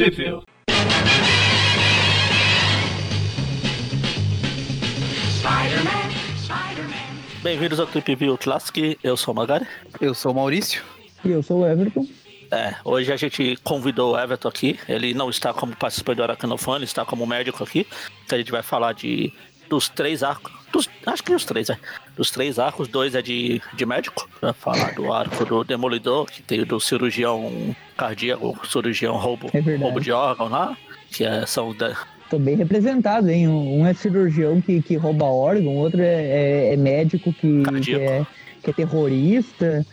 Review. Bem-vindos ao Trip View Classic, eu sou o Magari. Eu sou o Maurício. E eu sou o Everton. É, hoje a gente convidou o Everton aqui. Ele não está como participante do Aracnofone, ele está como médico aqui. Então a gente vai falar de dos três arcos. Dos, acho que os três, é. Dos três arcos, dois é de, de médico. Vai falar do arco do Demolidor, que tem o do cirurgião cardíaco, cirurgião roubo, É roubo de órgão lá. Que é, são da- Tô bem representado, hein? Um é cirurgião que, que rouba órgão, outro é, é- é médico que, que, é, que é terrorista.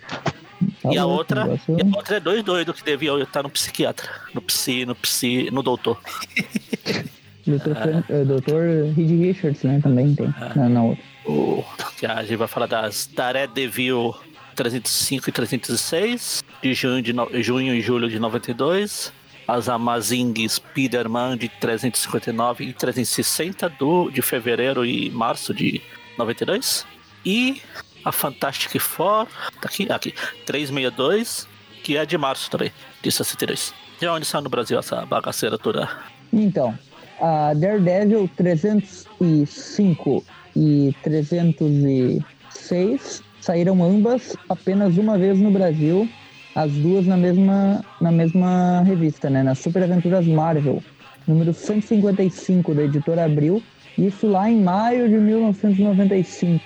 Tá e a outra, negócio- e a outra é dois doidos que deviam estar no psiquiatra. No psi, no psi, no doutor. Doutor, Fran- eh, Doutor Reed Richards, né? Também tem. Na, na outra. O, que a gente vai falar das Daredevil 305 e 306, de junho, de no- junho e julho de 92. As Amazing Spider-Man de 359 e 360 do, de fevereiro e março de 92. E a Fantastic Four, tá aqui, aqui, 362, que é de março também, de 62. De onde saiu no Brasil essa bagaceira toda? Então, a Daredevil 305 e 306 saíram ambas apenas uma vez no Brasil, as duas na mesma, na mesma revista, né? Na Super Aventuras Marvel, número 155 da editora Abril, isso lá em maio de 1995.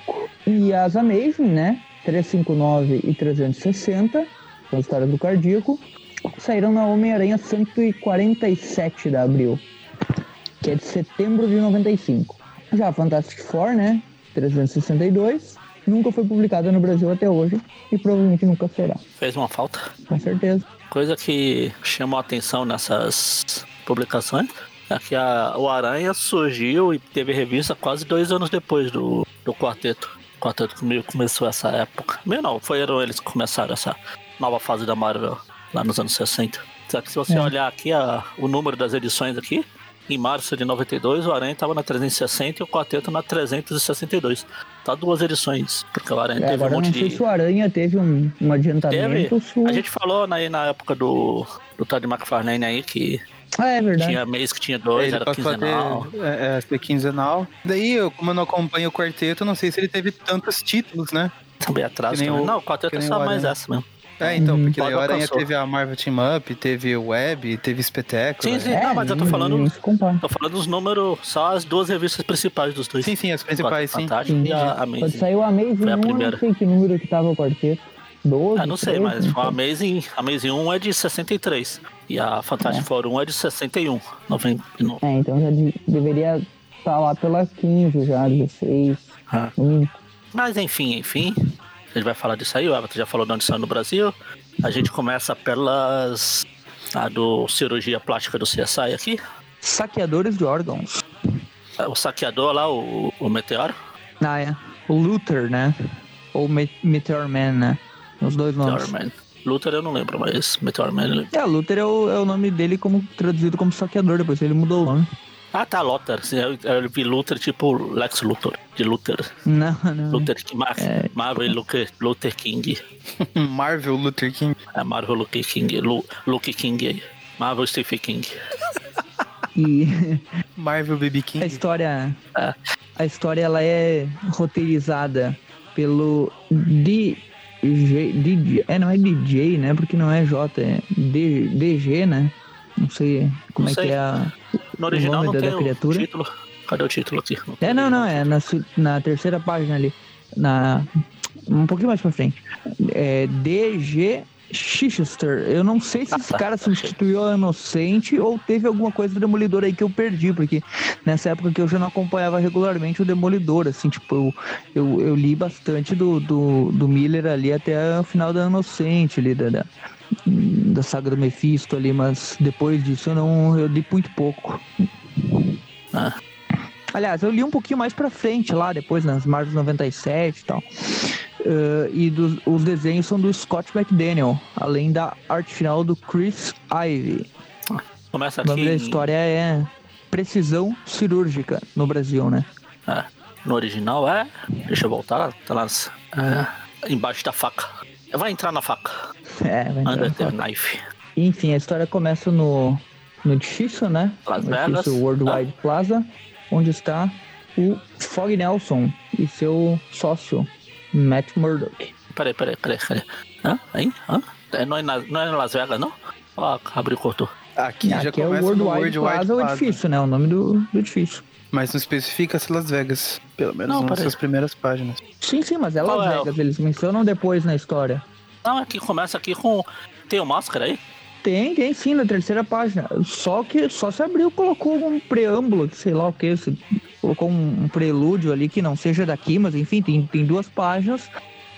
E as Amazing, né? 359 e 360, são as histórias do cardíaco, saíram na Homem-Aranha 147 da Abril que é de setembro de 95. Já a Fantastic Four, né? 362, nunca foi publicada no Brasil até hoje e provavelmente nunca será, Fez uma falta? com certeza. Coisa que chamou a atenção nessas publicações é que a- o Aranha surgiu e teve revista quase dois anos depois do, do quarteto. O quarteto meio começou essa época. Meio não, foram eles que começaram essa nova fase da Marvel lá nos anos 60. Só que se você É. olhar aqui a- o número das edições aqui, em março de 92 o Aranha estava na 360 e o quarteto na 362. Tá duas edições, porque o Aranha É, teve agora um monte não sei de. se o Aranha teve um, um adiantamento. o- A gente falou aí na época do, do Todd McFarlane aí que Ah, é verdade. tinha mês que tinha dois, ele era quinzenal. é, é, ser quinzenal. Daí, eu, como eu não acompanho o quarteto, não sei se ele teve tantos títulos, né? Também atrás também. o- Não, o quarteto é só mais essa mesmo. É, então, Hum. porque daí o Aranha teve a Marvel Team Up, teve o Web, teve Espetáculo. Sim, sim. né? não, mas eu tô nem- falando-. Tô falando dos números, só as duas revistas principais dos dois. Sim, sim, as principais, sim. Fantástico e a Quando Amazing. saiu a Amazing Foi a 1, eu primeira. não sei que número que tava o quarteto. 12, Ah, não sei, 13, mas não a. Amazing, a Amazing 1 é de 63. E a Fantastic Four 1 é de 61. 99. É, então já de- deveria estar lá pela 15 já, 16. Ah. mínimo. Mas enfim, enfim. A gente vai falar disso aí, o Everton já falou de onde saiu no Brasil. A gente começa pelas. A do cirurgia plástica do CSI aqui. Saqueadores de órgãos. O saqueador lá, o, o Meteoro. Ah, é. O Luther, né? Ou Me Meteor Man, né? Os dois nomes. Meteor Man. Luther eu não lembro, mas Meteor Man. É, Luther é o, é o nome dele como traduzido como saqueador, depois ele mudou o nome. Ah, tá, Lothar. Eu, vi Luther tipo Lex Luthor. De Luther. Não, não. Luther King. Mar É. Marvel Luther, Luther King. Marvel Luther King. É Marvel Luke King. Lu, Luke King aí. Marvel Stephen King. E Marvel Baby a King. história. É. A história ela é roteirizada pelo DJ. DJ é, não é DJ, né? Porque não é J, é D, DG, né? Não sei como Não é sei. que é a. No original nome não da- tem da o criatura? título. Cadê o título aqui? tem É, o não, não, é na, na terceira página ali. Na, um pouquinho mais pra frente. É DG Chichester. Eu não sei se Ah, esse tá, cara tá, substituiu a Inocente ou teve alguma coisa do Demolidor aí que eu perdi, porque nessa época que eu já não acompanhava regularmente o Demolidor, assim, tipo, eu, eu, eu li bastante do, do, do Miller ali até o final da Inocente, ali, da, da, da saga do Mephisto ali, mas depois disso eu não, eu li muito pouco. Ah. Aliás, eu li um pouquinho mais pra frente lá, depois nas Marvel 97 e tal. Eh, e dos, os desenhos são do Scott McDaniel, além da arte final do Chris Ivey. Começa O aqui. nome da história é Precisão Cirúrgica no Brasil, né? É, no original é. Deixa eu voltar. Tá lá. é, embaixo da faca. Vai entrar na faca. É, vai entrar the foco. knife. Enfim, a história começa no, no edifício, né? Las no Vegas. edifício Worldwide Plaza, onde está o Fog Nelson e seu sócio, Matt Murdock. Peraí, peraí, peraí, peraí. Hã? Aí? Hã? É, não, é na, não é em Las Vegas, não? Ó, abriu, cortou. Aqui já Aqui é o começa no Worldwide, Plaza, o edifício, né? O nome do, do edifício. Mas não especifica se Las Vegas. Pelo menos Não, nas suas primeiras páginas. Sim, sim, mas é Qual Las é o- Vegas, eles mencionam depois na história. Não, aqui começa aqui com. Tem o máscara aí? Tem, tem sim, na terceira página. Só que só se abriu colocou um preâmbulo, sei lá o que, se colocou um, um prelúdio ali que não seja daqui, mas enfim, tem, tem duas páginas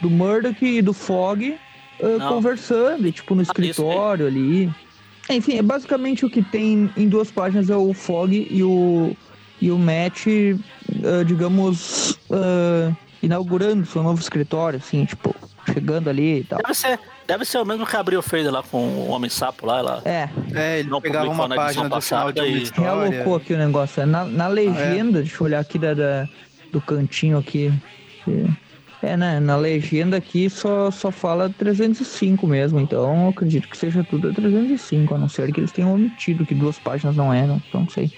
do Murdoch e do Fog ah, Não. conversando, e, tipo no aí. escritório ali. Enfim, é basicamente o que tem em duas páginas é o Fog e o, e o Matt, ah, digamos, ah, inaugurando seu novo escritório, assim, tipo, chegando ali e tal. Deve ser, deve ser o mesmo que abriu fez lá com o Homem Sapo lá. lá. É, É, ele Não pegava uma na edição página do final de passada uma e- realocou aqui o negócio. É Na, na legenda, deixa eu olhar aqui da, da- do cantinho aqui. É, né? Na legenda aqui só, só fala 305 mesmo, então eu acredito que seja tudo a 305, a não ser que eles tenham omitido que duas páginas não eram, então não sei.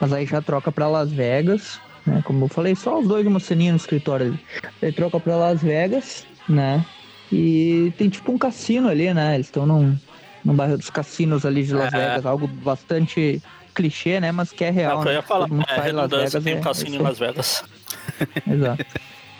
Mas aí já troca pra Las Vegas, né? Como eu falei, só os dois uma ceninha no escritório ali. Aí troca pra Las Vegas, né? E tem tipo um cassino ali, né? Eles estão num, num bairro dos cassinos ali de Las É. Vegas, algo bastante clichê, né? Mas que é É real. o que eu né? ia falar. É Las Vegas. tem é- um cassino é em Las Vegas. Exato.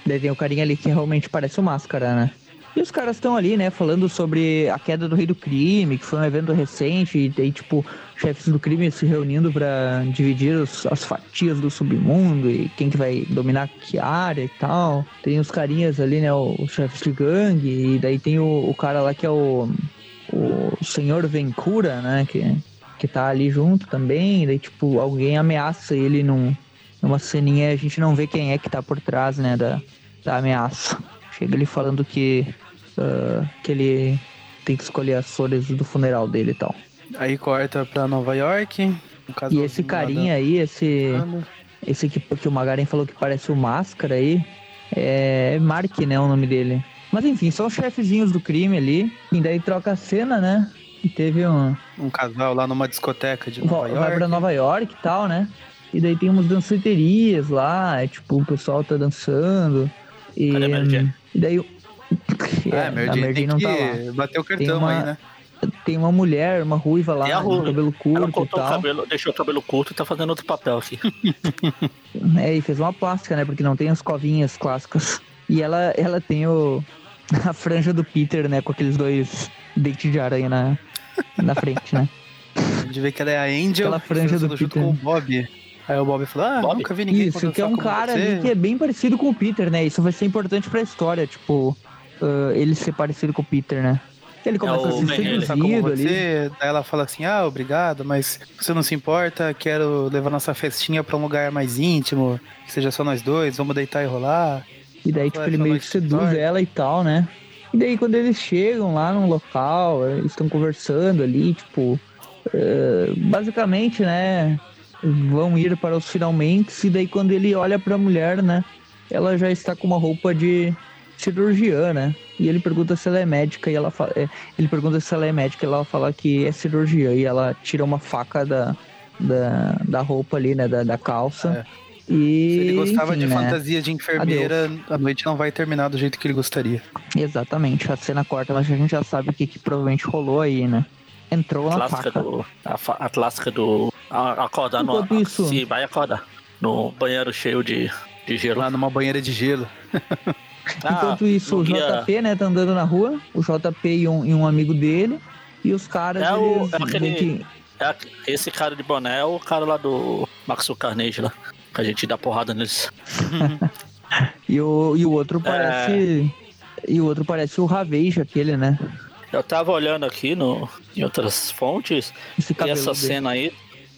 Daí tem o carinha ali que realmente parece o Máscara, né? E os caras estão ali, né, falando sobre a queda do Rei do Crime, que foi um evento recente, e daí, tipo, chefes do crime se reunindo pra dividir os- as fatias do submundo e quem que vai dominar que área e tal. Tem os carinhas ali, né, os chefes de gangue, e daí tem o, o cara lá que é o, o Senhor Vencura, né, que, que tá ali junto também, e daí, tipo, alguém ameaça ele num, numa ceninha, a gente não vê quem é que tá por trás, né, da, da ameaça. Chega ele falando que, ah, que ele tem que escolher as flores do funeral dele e tal. Aí corta pra Nova York. E esse carinha aí, esse, esse que, que o Magaren falou que parece o Máscara aí, é Mark, né, o nome dele. Mas enfim, são os chefezinhos do crime ali, e daí troca a cena, né, e teve um... Um casal lá numa discoteca de Nova vai York. pra Nova York e tal, né? E daí tem umas danceterias lá, é, tipo, o pessoal tá dançando. E, Cadê a Mary Jane? E daí. o- É, a Mary Jane tem não que tá lá. bater o Tem cartão uma- aí, né? Tem uma mulher, uma ruiva lá, ruiva. cabelo Ela curto e cortou o tal. cabelo, deixou o cabelo curto e tá fazendo outro papel aqui. É, e fez uma plástica, né? Porque não tem as covinhas clássicas. E ela, ela tem o, a franja do Peter, né? Com aqueles dois dentes de aranha na, na frente, né? A gente vê que ela é a Angel. Aquela franja do junto Peter. com o Bob. Aí o Bob falou, ah, Bob? nunca vi ninguém Isso, que é um cara que é bem parecido com o Peter, né? Isso vai ser importante pra história, tipo, ah, ele ser parecido com o Peter, né? Ele começa o a ser como seduzido ali. você. Daí ela fala assim, ah, obrigado, mas você não se importa, quero levar nossa festinha pra um lugar mais íntimo, que seja só nós dois, vamos deitar e rolar. E daí, tipo, ele meio que seduz história. ela e tal, né? E daí, quando eles chegam lá num local, eles estão conversando ali, tipo, eh, basicamente, né? Vão ir para os finalmente. E daí, quando ele olha pra mulher, né? Ela já está com uma roupa de cirurgiã, né? E ele pergunta se ela é médica e ela fala. é, ele pergunta se ela é médica e ela fala que é cirurgiã. E ela tira uma faca da, da, da roupa ali, né? Da, da calça. E, Se ele gostava enfim, de né? fantasia de enfermeira, a noite não vai terminar do jeito que ele gostaria. Exatamente, a cena corta, mas a gente já sabe o que, que provavelmente rolou aí, né? Entrou A na faca. do. A, fa- a clássica do. Acordar no. Isso- Se vai acordar. No banheiro cheio de, de gelo. Lá numa banheira de gelo. Ah, Enquanto isso, o ia- JP, né, tá andando na rua, o JP e um, e um amigo dele, e os caras, É o- eles é aquele- que- É esse cara de boné é o cara lá do Maxo Carnage lá. Que a gente dá porrada neles. E o, e o É. outro parece. E o outro parece o Raveja, aquele, né? Eu tava olhando aqui no, em outras fontes. Esse E essa cena aí.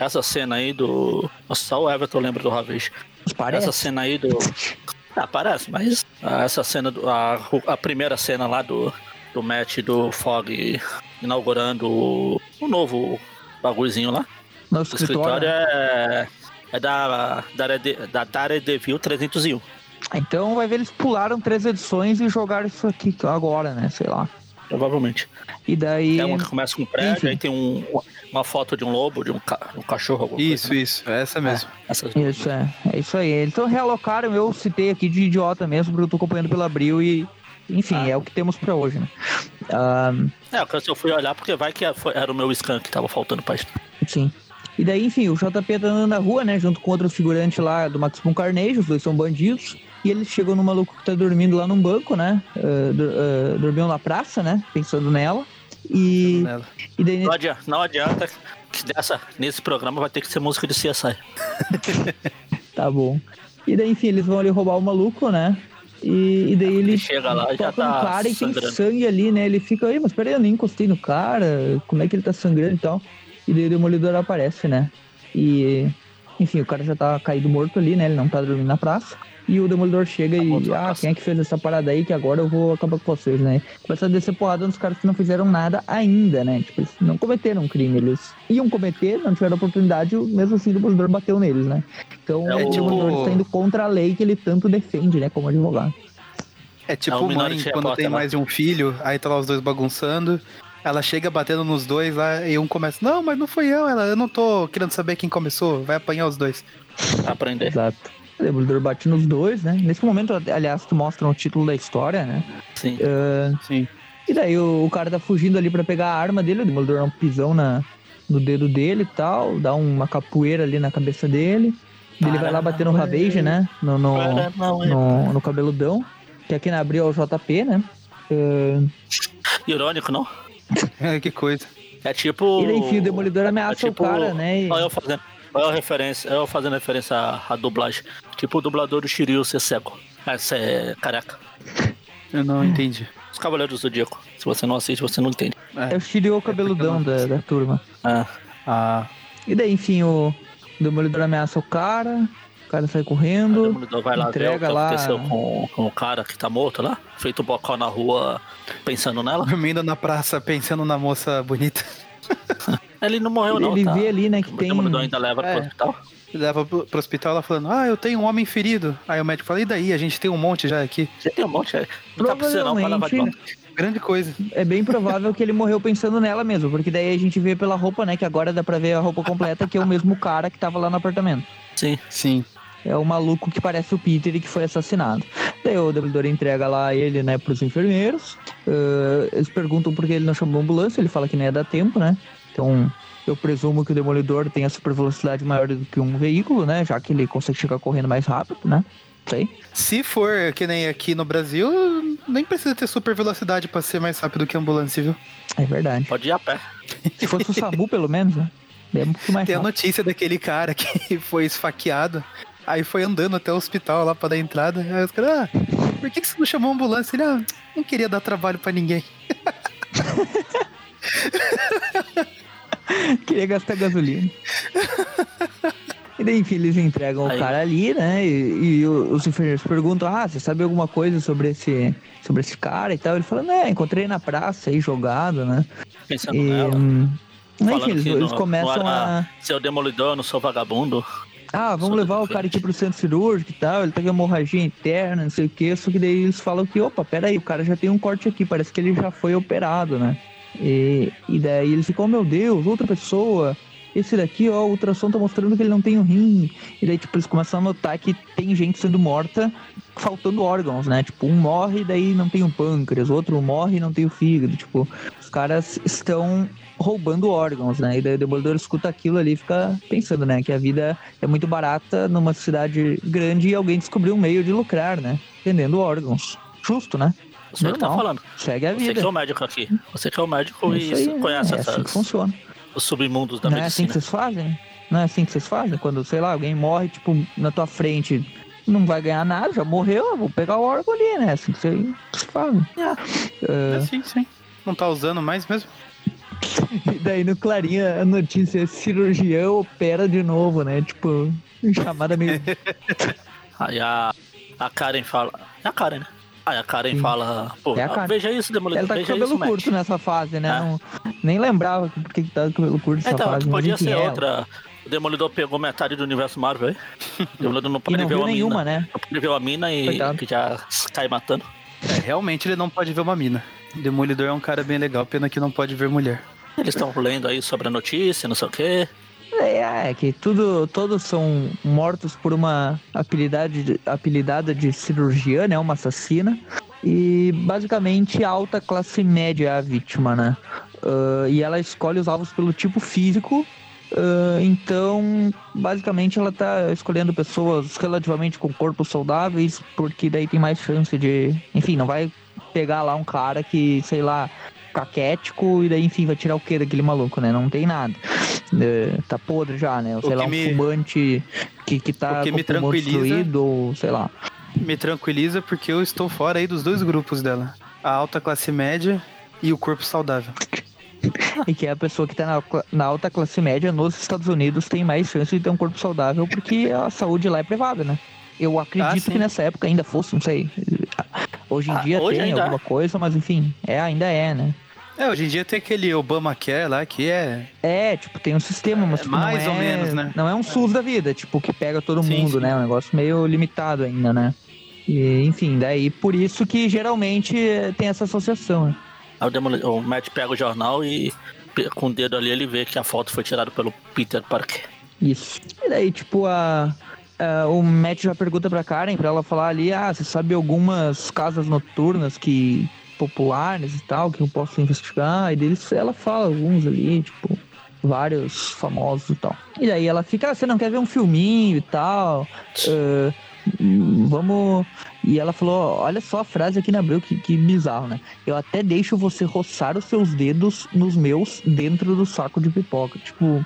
Essa cena aí do. Nossa, só o Everton lembra do Ravage. Parece. Essa cena aí do. Ah, parece, mas. Essa cena do. A, a primeira cena lá do. Do match do Fog inaugurando o, o novo bagulhozinho lá. No O escritório. escritório é. É da. Da, Darede- da Daredevil 301. Então vai ver, eles pularam três edições e jogaram isso aqui agora, né? Sei lá. provavelmente. E daí. É uma que começa com um prédio, Enfim. aí tem um, uma foto de um lobo, de um, ca- um cachorro, Isso, coisa. isso. É essa mesmo. Essas duas. Isso, é. É isso aí. Então realocaram, eu citei aqui de idiota mesmo, porque eu tô acompanhando pela Abril e. Enfim, Ah. é o que temos pra hoje, né? Ah, É, eu fui olhar porque vai que era o meu scan que tava faltando pra isso. sim. E daí, enfim, o JP tá andando na rua, né? Junto com outro figurante lá do Maximum Carnegie, os dois são bandidos. E eles chegam no maluco que tá dormindo lá num banco, né? Uh, uh, dormiam na praça, né? Pensando nela. E, e daí. Não adianta, não adianta que dessa, nesse programa vai ter que ser música de CSI. Tá bom. E daí, enfim, eles vão ali roubar o maluco, né? E, e daí ele chega lá e já tá cara e tem sangrando. sangue ali, né? Ele fica aí, mas peraí, eu nem encostei no cara, como é que ele tá sangrando e tal. E daí o Demolidor aparece, né? E, enfim, o cara já tá caído morto ali, né? Ele não tá dormindo na praça. E o Demolidor chega Tá e, na ah, praça. quem é que fez essa parada aí que agora eu vou acabar com vocês, né? Começa a descer porrada nos caras que não fizeram nada ainda, né? Tipo, eles não cometeram um crime, eles iam cometer, não tiveram oportunidade, mesmo assim o Demolidor bateu neles, né? Então É o o- Demolidor está indo contra a lei que ele tanto defende, né? Como advogado. É É tipo o mãe, quando tem lá. mais de um filho, aí tá lá os dois bagunçando. Ela chega batendo nos dois lá e um começa, não, mas não fui eu, ela, eu não tô querendo saber quem começou, vai apanhar os dois. Aprender. Exato. O Demolidor bate nos dois, né? Nesse momento, aliás, tu mostra o título da história, né? Sim. Ah, Sim. e daí o, o cara tá fugindo ali pra pegar a arma dele, o Demolidor dá um pisão na, no dedo dele e tal, dá uma capoeira ali na cabeça dele. Ele vai lá bater no Ravage, né? No, no, Para, não, é. no, no cabeludão. Que aqui na abril é o JP, né? Ah, Irônico, não? que coisa. É tipo. e daí, enfim, o Demolidor ameaça é tipo- o cara, né? E- Olha eu fazendo, olha eu referência, eu fazendo referência à, à dublagem. Tipo o dublador do Shiryu ser cego. Essa é careca. Eu não entendi. Os Cavaleiros do Zodíaco. Se você não assiste, você não entende. É o Shiryu cabeludão da, da turma. Ah, Ah, E daí, enfim, o Demolidor ameaça o cara, o cara sai o correndo. Demolidor vai lá ver o que entrega lá- aconteceu com, com o cara que tá morto lá. Feito um bocó na rua pensando nela. dormindo na praça, pensando na moça bonita. Ele não morreu, não. Ele tá? vê ali, né, que O tem. Demolidor ainda leva É. pro hospital. Leva pro, pro hospital ela falando, ah, eu tenho um homem ferido. Aí o médico fala, e daí? A gente tem um monte já aqui. Você tem um monte. é. Não tá precisando, não, vai lavar de volta. Grande coisa. É bem provável que ele morreu pensando nela mesmo, porque daí a gente vê pela roupa, né, que agora dá pra ver a roupa completa, que é o mesmo cara que tava lá no apartamento. Sim. Sim. É o maluco que parece o Peter e que foi assassinado. Daí o Demolidor entrega lá ele, né, pros enfermeiros. Ah, eles perguntam por que ele não chamou a ambulância, ele fala que não ia dar tempo, né? Então, eu presumo que o Demolidor tem a super velocidade maior do que um veículo, né? Já que ele consegue chegar correndo mais rápido, né? Sei. Se for que nem aqui no Brasil, nem precisa ter super velocidade pra ser mais rápido que a ambulância, viu? É verdade. Pode ir a pé. Se fosse o SAMU, pelo menos, né? É um mais Tem a rápido. notícia daquele cara que foi esfaqueado. Aí foi andando até o hospital lá pra dar entrada. Aí os caras, ah, por que, que você não chamou a ambulância? Ele, ah, não queria dar trabalho pra ninguém. Queria gastar gasolina. E daí, enfim, eles entregam Aí. o cara ali, né? E, e os enfermeiros perguntam: Ah, você sabe alguma coisa sobre esse, sobre esse cara e tal? Ele fala: Né, encontrei na praça aí jogado, né? Pensando E, nela. hum, enfim, eles, eles começam a. Seu demolidor, eu não sou vagabundo. Ah, vamos levar o cara aqui pro centro cirúrgico e tal. Ele tá com hemorragia interna, não sei o que. Só que daí eles falam que, opa, peraí, o cara já tem um corte aqui, parece que ele já foi operado, né? E, e daí eles ficam, oh, meu Deus, outra pessoa. Esse daqui, ó, o ultrassom tá mostrando que ele não tem um rim. E daí, tipo, eles começam a notar que tem gente sendo morta, faltando órgãos, né? Tipo, um morre e daí não tem o pâncreas, o outro morre e não tem o fígado. Tipo, os caras estão roubando órgãos, né? E daí o Demolidor escuta aquilo ali e fica pensando, né? Que a vida é muito barata numa cidade grande e alguém descobriu um meio de lucrar, né? Vendendo órgãos. Justo, né? Você que tá Normal. falando. Segue a Você vida. que é o médico aqui. Você que é o médico É e isso aí, conhece é assim que essas, funciona. os submundos da Não é assim medicina. que vocês fazem? Não é assim que vocês fazem? Quando, sei lá, alguém morre, tipo, na tua frente, não vai ganhar nada, já morreu, eu vou pegar o órgão ali, né? Assim que vocês vocês fazem. É, sim, sim. Não tá usando mais mesmo? E daí no Clarinha a notícia é cirurgião opera de novo, né? Tipo, chamada meio. Aí a, a Karen fala. É a Karen, né? Aí a Karen Sim. fala, pô, É a Karen. veja isso, Demolidor, Ela tá com cabelo isso, Matt. curto nessa fase, né? É. Não- nem lembrava por que tá com cabelo curto nessa Então, fase. mas podia ser é ela. outra. O Demolidor pegou metade do universo Marvel aí. O Demolidor não E pode não ver viu a nenhuma, mina. né? Não pode ver a mina e Coitado. que já cai matando. É, realmente ele não pode ver uma mina. Demolidor é um cara bem legal, pena que não pode ver mulher. Eles estão lendo aí sobre a notícia, não sei o quê. É, é que tudo, todos são mortos por uma apelidade, apelidada de cirurgiã, né? Uma assassina. E basicamente a alta classe média é a vítima, né? Uh, e ela escolhe os alvos pelo tipo físico. Uh, então, basicamente, ela tá escolhendo pessoas relativamente com corpos saudáveis, porque daí tem mais chance de. Enfim, não vai pegar lá um cara que, sei lá, caquético e daí, enfim, vai tirar o que daquele maluco, né? Não tem nada. É, tá podre já, né? Ou, sei lá, um me... fumante que, que tá com me destruído, ou sei lá. Me tranquiliza porque eu estou fora aí dos dois grupos dela. A alta classe média e o corpo saudável. e que é a pessoa que tá na, na, alta classe média nos Estados Unidos tem mais chance de ter um corpo saudável porque a saúde lá é privada, né? Eu acredito ah, que nessa época ainda fosse, não sei. Hoje em ah, dia hoje tem alguma é. coisa, mas enfim, é, ainda é, né? É, hoje em dia tem aquele Obamacare lá que é. É, tipo, tem um sistema, mas é, tipo, mais ou é, menos, né? Não é um SUS da vida, tipo, que pega todo sim, mundo, sim. né? Um negócio meio limitado ainda, né? E, enfim, daí por isso que geralmente tem essa associação, né? o Matt pega o jornal e com o dedo ali ele vê que a foto foi tirada pelo Peter Parker. Isso. E daí, tipo, a, a, o Matt já pergunta pra Karen pra ela falar ali, ah, você sabe algumas casas noturnas que populares e tal, que eu posso investigar, e deles ela fala alguns ali, tipo, vários famosos e tal. E daí ela fica, ah, você não quer ver um filminho e tal? Uh, vamos. E ela falou: olha só a frase aqui na Abril, que, que bizarro, né? Eu até deixo você roçar os seus dedos nos meus dentro do saco de pipoca. Tipo,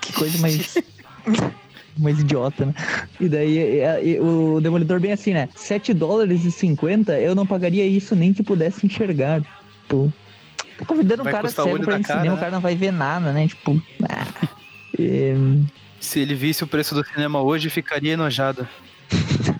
que coisa mais. mais idiota, né? E daí e, e, o Demolidor bem assim, né? 7 dólares e 50, eu não pagaria isso nem que pudesse enxergar. Tipo, tô convidando vai um cara cego pra ir no cinema, né? o cara não vai ver nada, né? Tipo, ah, e... Se ele visse o preço do cinema hoje, ficaria enojado.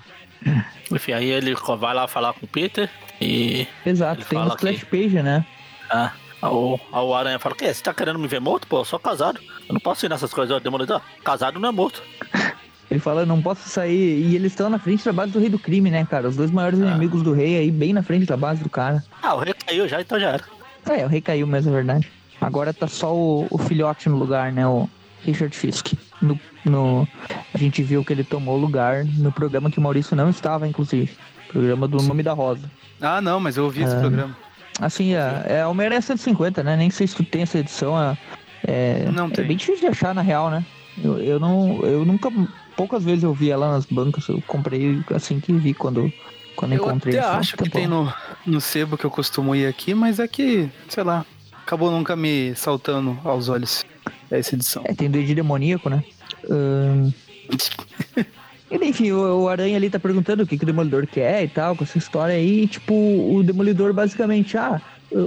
Enfim, aí ele vai lá falar com o Peter e. Exato, tem um splash page, né? Ah. O, o Aranha fala, que você tá querendo me ver morto? Pô, eu sou casado. Eu não posso ir nessas coisas. Demolidor, casado não é morto. Ele fala, não posso sair. E eles estão na frente da base do rei do crime, né, cara? Os dois maiores ah. inimigos do rei aí, bem na frente da base do cara. Ah, o rei caiu já, então já era. É, o rei caiu mesmo, é verdade. Agora tá só o, o filhote no lugar, né? O Richard Fisk. No, no, a gente viu que ele tomou lugar no programa que o Maurício não estava, inclusive. Programa do Sim. Nome da Rosa. Ah, não, mas eu ouvi esse ah. programa. Assim, é, é Homem-Aranha 150, né? Nem sei se tu tem essa edição. É, é, não tem. é bem difícil de achar, na real, né? Eu, eu, não, eu nunca. Poucas vezes eu vi ela nas bancas. Eu comprei assim que vi quando, quando eu encontrei. Eu acho que tem no, no sebo que eu costumo ir aqui, mas é que, sei lá, acabou nunca me saltando aos olhos essa edição. É, tem do Ed Demoníaco, né? Um... Enfim, o, o, Aranha ali tá perguntando o que, que o Demolidor quer e tal, com essa história aí. E, tipo, o Demolidor basicamente, ah,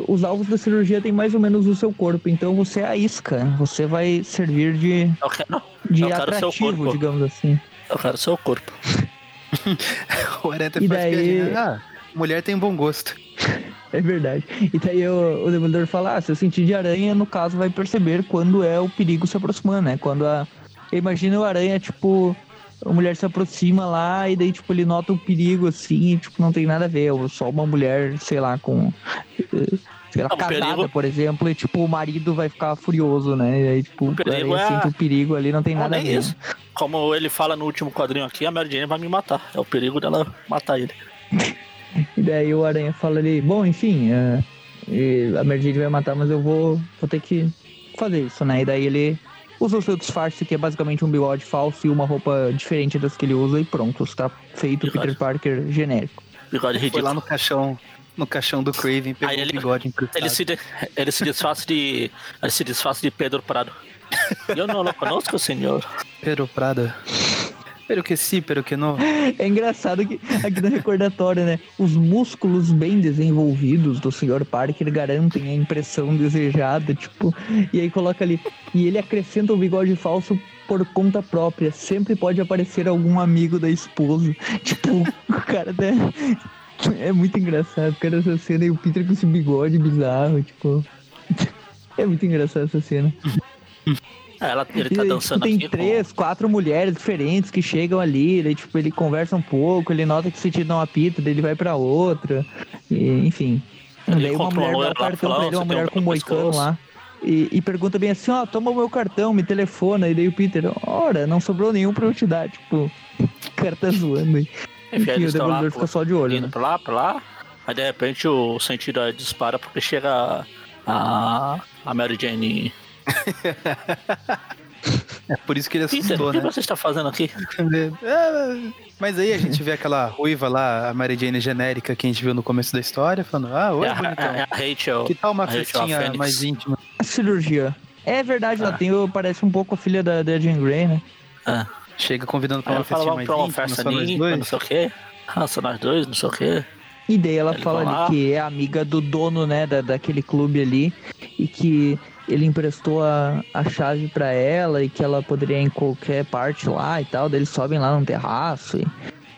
os alvos da cirurgia têm mais ou menos o seu corpo, então você é a isca, você vai servir de, eu quero, de eu atrativo, digamos assim. Eu quero seu corpo. o Aranha e daí... ah, mulher tem bom gosto. É verdade. E daí o, o Demolidor fala, ah, se eu sentir de aranha, no caso, vai perceber quando é o perigo se aproximando, né? Quando a... Imagina o aranha, tipo, a mulher se aproxima lá e daí, tipo, ele nota o perigo assim e, tipo, não tem nada a ver. Só uma mulher, sei lá, com. Sei lá, não, casada, perigo... por exemplo, e tipo, o marido vai ficar furioso, né? E aí, tipo, o perigo, é... sente o perigo ali, não tem não, nada a ver. Isso. Como ele fala no último quadrinho aqui, a Mary Jane vai me matar. É o perigo dela matar ele. e daí o Aranha fala ali, bom, enfim, é, a Mary Jane vai matar, mas eu vou, vou ter que fazer isso, né? E daí ele usa o seu disfarce, que é basicamente um bigode falso e uma roupa diferente das que ele usa, e pronto, está feito o Peter Parker genérico. Bigode ridículo. Foi lá no caixão, no caixão do Craven, pegou Aí ele, o bigode ele se, de, ele se disfarça de. Ele se disfarça de Pedro Prado. Eu não lo conosco, senhor. Pedro Prado. Pero que sim, pero que não. É engraçado que aqui no recordatório, né? Os músculos bem desenvolvidos do Sr. Parker garantem a impressão desejada, tipo, e aí coloca ali. E ele acrescenta o bigode falso por conta própria. Sempre pode aparecer algum amigo da esposa. Tipo, o cara até. É muito engraçado, cara, essa cena e o Peter com esse bigode bizarro, tipo. É muito engraçado essa cena. É, ela, ele tá dançando tem aqui. Tem três, com... quatro mulheres diferentes que chegam ali, daí, tipo, ele conversa um pouco, ele nota que se te dá uma pita, daí ele vai pra outra. E, enfim. Ele Daí uma mulher dá o cartão pra ele, "Você uma mulher com um moicano pescoço." lá. E, e pergunta bem assim, ó, toma o meu cartão, me telefona. E daí o Peter, ora, não sobrou nenhum pra eu te dar. Tipo, o cara tá zoando aí. Enfim, o Demolidor fica só de olho, indo né? pra lá, pra lá. Aí de repente o sentido dispara porque chega a, a Mary Jane. É por isso que ele Peter, assustou, o que né? você está fazendo aqui? É, Mas aí a gente vê aquela ruiva lá, a Mary Jane genérica que a gente viu no começo da história, falando, ah, oi, É bonitão. é a Rachel. Que tal uma festinha mais íntima? A cirurgia. É verdade, ela Ah. tem, o- parece um pouco a filha da, da Jean Grey, né? É. Chega convidando pra Aí uma ela festinha mais pra uma íntima, festa íntima, não sei o quê. Ah, só nós dois, não sei o quê. E daí ela Eles fala ali que é amiga do dono, né, da, daquele clube ali, e que ele emprestou a, a chave pra ela e que ela poderia ir em qualquer parte lá e tal. Daí eles sobem lá num terraço. E...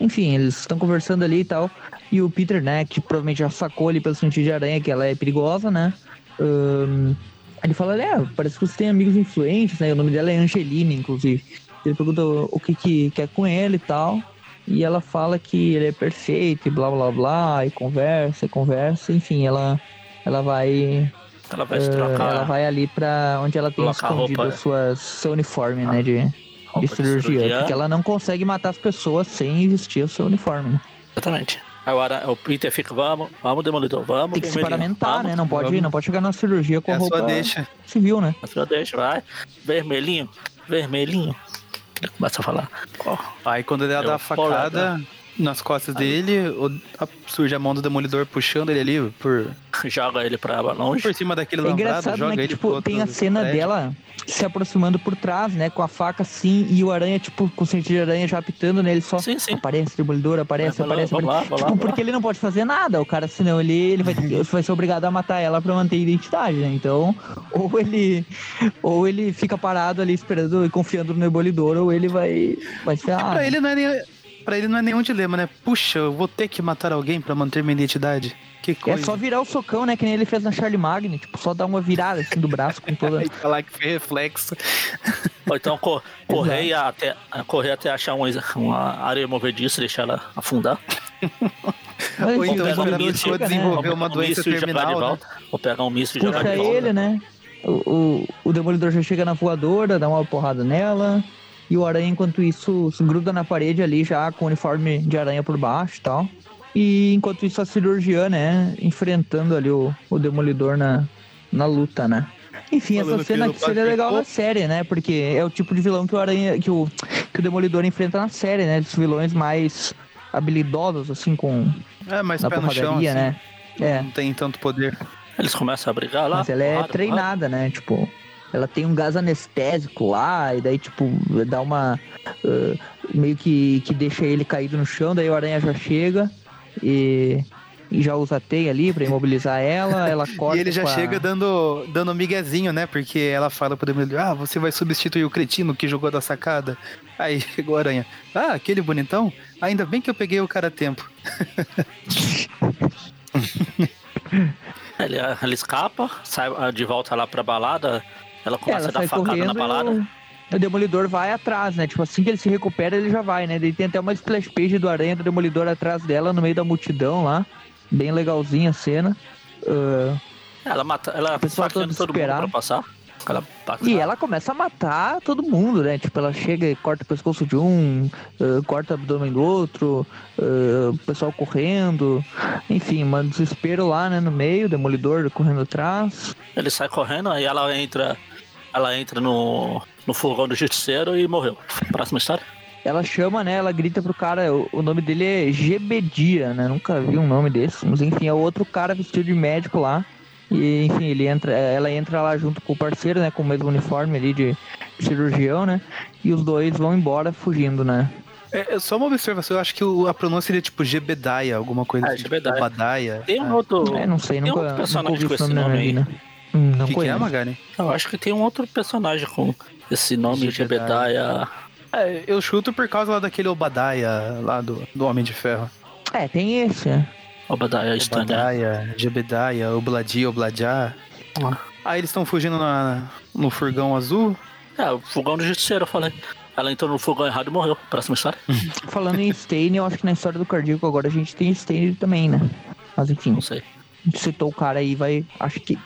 Enfim, eles estão conversando ali e tal. E o Peter, né, que provavelmente já sacou ali pelo sentido de aranha que ela é perigosa, né? ahn, ele fala, é, parece que você tem amigos influentes, né? O nome dela é Angelina, inclusive. Ele pergunta o que, que quer com ele e tal. E ela fala que ele é perfeito e blá blá blá, e conversa, e conversa, enfim, ela, ela vai. Ela vai se trocar. ela vai ali pra onde ela tem escondido roupa. suas, seu uniforme, né? De, roupa de cirurgia. Porque ela não consegue matar as pessoas sem vestir o seu uniforme. né? Exatamente. Agora o Peter fica, vamos, vamos, Demolidor, vamos. Tem que se paramentar, vamos. né? Não pode, vamos. não pode chegar na cirurgia com É a roupa deixa. civil, né? A sua deixa, vai. Vermelhinho, vermelhinho. Ele começa a falar. Ó, Aí quando ela Eu dá a facada nas costas dele, o- a- surge a mão do demolidor puxando ele ali por, joga ele pra longe. por cima daquele É lambrado, engraçado, joga né? Que, ele tipo, pro tem a cena prédio. dela se aproximando por trás, né? Com a faca assim, e o aranha, tipo, com o sentido de aranha já apitando nele, só Sim, sim. aparece, demolidor, aparece, lá, aparece. vamos lá, aparece. vamos lá, tipo, vamos porque ele não pode fazer nada, o cara, senão ele, ele vai, vai ser obrigado a matar ela pra manter a identidade, né? Então, ou ele, ou ele fica parado ali esperando e confiando no demolidor, ou ele vai, vai se ferrar. Pra né? ele não é nem, pra ele não é nenhum dilema, né? Puxa, eu vou ter que matar alguém pra manter minha identidade. Que É coisa. só virar o socão, né? Que nem ele fez na Charlie Magni, tipo, só dar uma virada assim do braço com toda. Aí falar que foi reflexo. Ou então co- correr, até, correr até achar uma, uma areia movediça e deixar ela afundar. Mas, Ou então o esperar a pessoa né? desenvolver Ou uma pegar um doença e de terminal, né? volta. Ou pegar um míssil e jogar de volta. ele, né? O, o, o Demolidor já chega na voadora, dá uma porrada nela. E o Aranha, enquanto isso, se gruda na parede ali já com o uniforme de aranha por baixo e tal. E enquanto isso, a cirurgiã, né? Enfrentando ali o, o Demolidor na, na luta, né? Enfim, Falando essa que cena aqui seria legal na série, né? Porque é o tipo de vilão que o Aranha. que o, que o Demolidor enfrenta na série, né? Os vilões mais habilidosos, assim, com. É, mas na pé no chão, assim. né? É. Não tem tanto poder. Eles começam a brigar lá. Mas ela é porrada, porrada. treinada, né? Tipo, ela tem um gás anestésico lá, e daí, tipo, dá uma. ah, meio que, que deixa ele caído no chão, daí o aranha já chega e, e já usa a teia ali pra imobilizar ela, ela corta. E ele já a- chega dando, dando miguezinho, né? Porque ela fala pro Demolidor, ah, você vai substituir o cretino que jogou da sacada. Aí chegou a aranha. Ah, aquele bonitão? Ainda bem que eu peguei o cara a tempo. Ele, ele escapa, sai ah, de volta lá pra balada. Ela É, começa ela a dar facada correndo na balada. o, o Demolidor vai atrás, né? Tipo, assim que ele se recupera, ele já vai, né? Daí tem até uma splash page do Aranha do Demolidor atrás dela, no meio da multidão lá. Bem legalzinha a cena. Ah, Ela mata, ela pessoal todo todo mundo pra passar. Ela bate E ela começa a matar todo mundo, né? Tipo, ela chega e corta o pescoço de um, eh, corta o abdômen do outro, eh, o pessoal correndo. Enfim, um desespero lá, né? No meio, o demolidor correndo atrás. Ele sai correndo, aí ela entra. Ela entra no, no fogão do justiceiro e morreu. Próxima história. Ela chama, né? Ela grita pro cara, o, o nome dele é Gebedia, né? Nunca vi um nome desse. Mas enfim, é outro cara vestido de médico lá. E enfim, ele entra, ela entra lá junto com o parceiro, né? Com o mesmo uniforme ali de cirurgião, né? E os dois vão embora fugindo, né? É, é só uma observação, eu acho que o- a pronúncia seria tipo Gebediah, alguma coisa É, assim. Gebediah. Obadiah. Tem um Ah. outro. É, não sei, Tem nunca, outro nunca personagem ouvi com esse nome nome aí. vida. Hum, não que, que é, conheço. Magari? Eu acho que tem um outro personagem com esse nome, Jebediah. Jebediah. É, eu chuto por causa lá daquele Obadiah lá do, do Homem de Ferro. É, tem esse, né? Obadiah Stane. Obadiah, Gebediah, Obladia, Obladia. Ah. Aí eles estão fugindo na, no furgão azul. É, o fogão do justiceiro, eu falei. Ela entrou no fogão errado e morreu. Próxima história. Falando em Stain, eu acho que na história do cardíaco agora a gente tem Stain também, né? Mas enfim. Não sei. citou o cara aí, vai. Acho que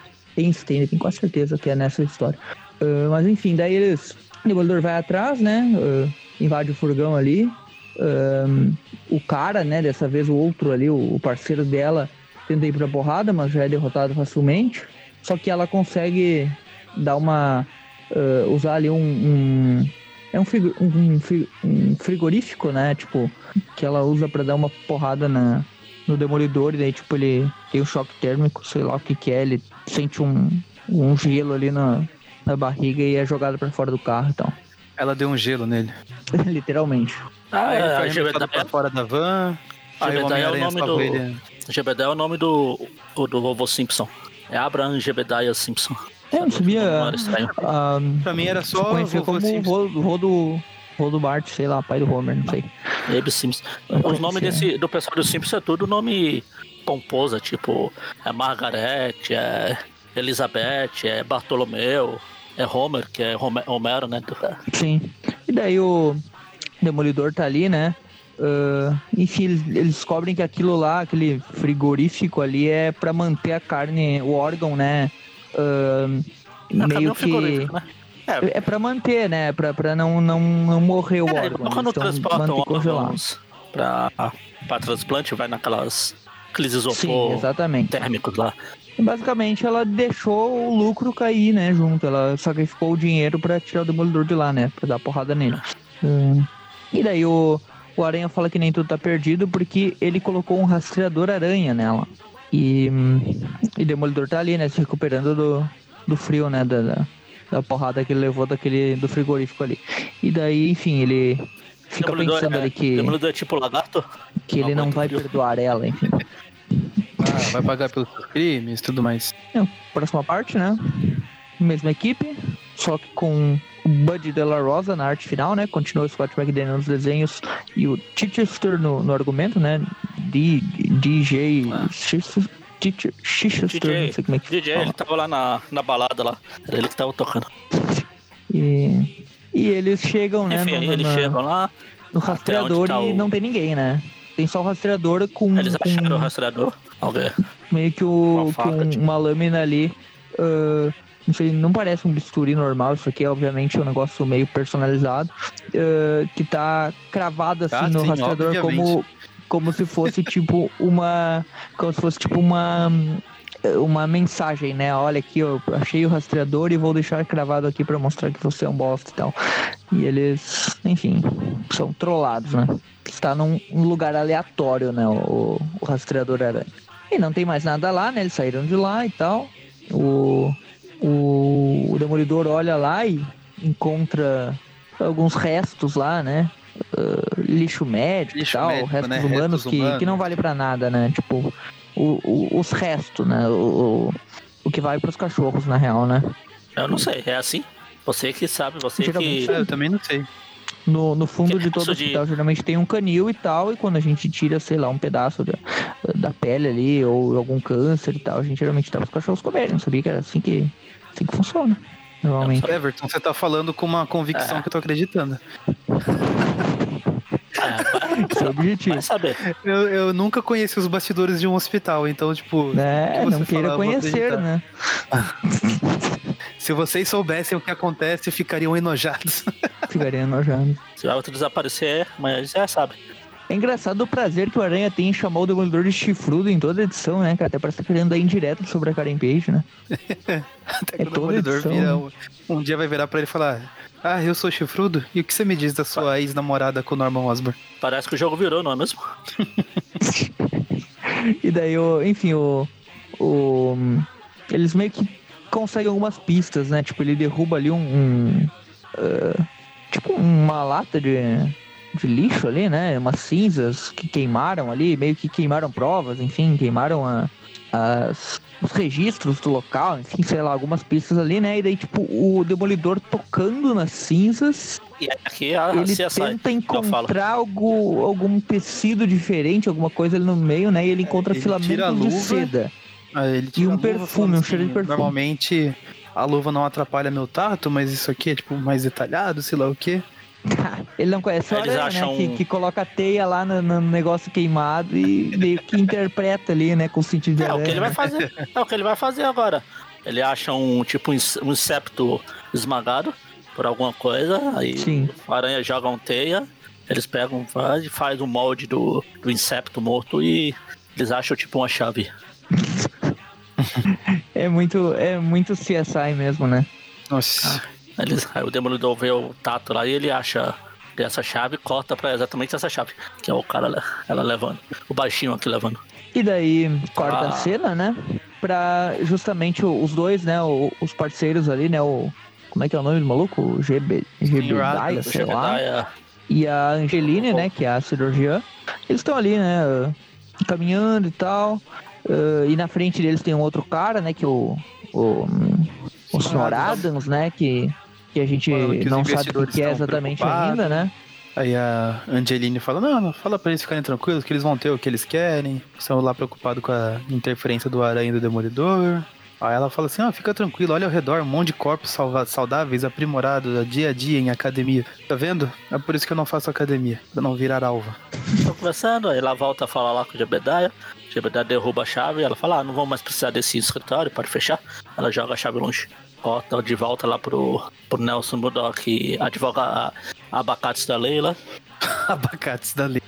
tem tenho quase certeza que é nessa história. Uh, mas enfim, daí eles. O Demolidor vai atrás, né? Uh, invade o furgão ali. Um, o cara, né? Dessa vez o outro ali, o parceiro dela, tenta ir pra porrada, mas já é derrotado facilmente. Só que ela consegue dar uma. Uh, usar ali um, um é um, um, um, frigorífico, né? Tipo, que ela usa para dar uma porrada na, no demolidor e daí, tipo, ele tem um choque térmico, sei lá o que que é, ele sente um, um gelo ali na, na barriga e é jogado para fora do carro, então. Ela deu um gelo nele. Literalmente. Ah, é, a Gebedá pra fora da van. Aí o é o nome do... Ele. Gebedá é o nome do, do vovô Simpson. É Abraham Gebediah Simpson. É, não sabia. Uh, pra mim era só conhecia como o Rodo, Rodo Bart, sei lá, pai do Homer, não sei. Abe Simpson. Os nomes desse, do pessoal do Simpson é tudo nome pomposa, tipo, é Margaret, é Elizabeth, é Bartolomeu, é Homer, que é Homero, né? Sim. E daí o Demolidor tá ali, né? Uh, enfim, eles, eles, descobrem que aquilo lá, aquele frigorífico ali, é para manter a carne, o órgão, né? Uh, meio que. Né? É, é pra manter, né? Pra, pra não, não, não morrer o é, órgão. Quando transportam órgãos pra, pra transplante, vai naquelas. Aqueles isopor Sim, exatamente. térmicos lá. Basicamente, ela deixou o lucro cair, né? Junto. Ela sacrificou o dinheiro pra tirar o demolidor de lá, né? Pra dar porrada nele. Uh, e daí o, o Aranha fala que nem tudo tá perdido porque ele colocou um rastreador aranha nela. E, e Demolidor tá ali, né? Se recuperando do, do frio, né? Da, da, da porrada que ele levou daquele, do frigorífico ali. E daí, enfim, ele fica Demolidor, pensando é, ali que. Demolidor é tipo lagarto? Que ele não vai perdoar ela, enfim. Ah, vai pagar pelos crimes e tudo mais. É, próxima parte, né? Mesma equipe, só que com o Bud De La Rosa na arte final, né? Continua o Scott McDaniel nos desenhos e o Chichester no, no argumento, né? D, DJ ah. Chichester, DJ, não sei como é que DJ, fala. ele tava lá na, na balada lá. Era ele que tava tocando. E, e eles chegam, né? Enfim, no, eles na, chegam lá. No rastreador tá e o... não tem ninguém, né? Tem só o rastreador com. Eles acharam com, o rastreador? Okay. Meio que o, uma, faca, com tipo... uma lâmina ali. Uh, não sei, não parece um bisturi normal, isso aqui é obviamente um negócio meio personalizado, uh, que tá cravado assim ah, no sim, rastreador como, como se fosse tipo uma. Como se fosse tipo uma uma mensagem, né? Olha aqui, eu achei o rastreador e vou deixar cravado aqui para mostrar que você é um bosta e tal. E eles, enfim, são trollados, né? Está num lugar aleatório, né? O, o rastreador aranha. E não tem mais nada lá, né? Eles saíram de lá e tal. O, o, o Demolidor olha lá e encontra alguns restos lá, né? Uh, lixo médico lixo e tal, médico, restos né? humanos restos que, humanos. que não vale para nada, né? Tipo, o, o, os restos, né? O, o que vai para os cachorros, na real, né? Eu não sei, é assim? Você que sabe, você Geralmente, que. É, eu também não sei. No, no fundo de todo hospital de... geralmente tem um canil e tal, e quando a gente tira, sei lá, um pedaço da, da pele ali, ou algum câncer e tal, a gente geralmente dá os cachorros comerem. Não sabia que era assim que, assim que funciona. Normalmente. Everton, você tá falando com uma convicção é. que eu tô acreditando. Esse é o objetivo. saber. Eu, eu nunca conheci os bastidores de um hospital, então, tipo. É, não queira conhecer, né? Se vocês soubessem o que acontece, ficariam enojados. Ficariam enojados. Se o outro desaparecer, mas já sabe. É engraçado o prazer que o Aranha tem em chamar o Demolidor de chifrudo em toda edição, né, cara? Até parece que tá querendo dar indireto sobre a Karen Page, né? Até é que o Demolidor vira, um, um dia vai virar pra ele e falar: Ah, eu sou chifrudo? E o que você me diz da sua ex-namorada com o Norman Osborn? Parece que o jogo virou, não é mesmo? e daí, o, enfim, o, o. Eles meio que conseguem algumas pistas, né? Tipo, ele derruba ali um. um uh, tipo, uma lata de de lixo ali, né? Umas cinzas que queimaram ali, meio que queimaram provas, enfim, queimaram a, as, os registros do local, enfim, sei lá, algumas pistas ali, né? E daí, tipo, o demolidor tocando nas cinzas. E aqui a, ele tenta encontrar algo, algum tecido diferente, alguma coisa ali no meio, né? E ele encontra ele filamento de seda. Ah, e um perfume, um cheiro de assim, perfume. Normalmente a luva não atrapalha meu tato, mas isso aqui é tipo mais detalhado, sei lá o que. Ele não conhece o Eles Aranha, né? acham Que, um- que coloca a teia lá no, no negócio queimado e meio que interpreta ali, né? Com o sentido de É o aranha. que ele vai né? fazer. É o que ele vai fazer agora. Ele acha um tipo um ins- incepto esmagado por alguma coisa, aí Sim. a aranha joga um teia, eles pegam, faz, faz um molde do, do incepto morto e eles acham tipo uma chave. É muito, é muito CSI mesmo, né? Nossa. Eles, aí o Demolidor vê o Tato lá e ele acha essa chave e corta pra exatamente essa chave, que é o cara ela levando, o baixinho aqui levando. E daí, quarta Ah. cena, né? Pra justamente os dois, né? os parceiros ali, né? O, como é que é o nome do maluco? O GB, O sei lá. Jebediah E a Angeline, né? Que é a cirurgiã. Eles estão ali, né? Caminhando e tal. eh, e na frente deles tem um outro cara, né? Que é o. O, o Sr. Adams, né? Que, que a gente não sabe o que é exatamente ainda, né? Aí a Angeline fala, não, não, fala pra eles ficarem tranquilos, que eles vão ter o que eles querem. Estão lá preocupados com a interferência do aranha e do demolidor. Aí ela fala assim, ah, fica tranquilo, olha ao redor, um monte de corpos saudáveis, aprimorados, dia a dia em academia. Tá vendo? É por isso que eu não faço academia, pra não virar alva. Estão conversando, aí ela volta a falar lá com o Jebediah. O Jebediah derruba a chave e ela fala: ah, não vou mais precisar desse escritório, pode fechar. Ela joga a chave longe. Volta de volta lá pro, pro Nelson Murdock advogar a- abacates da Leila. Abacates da lei.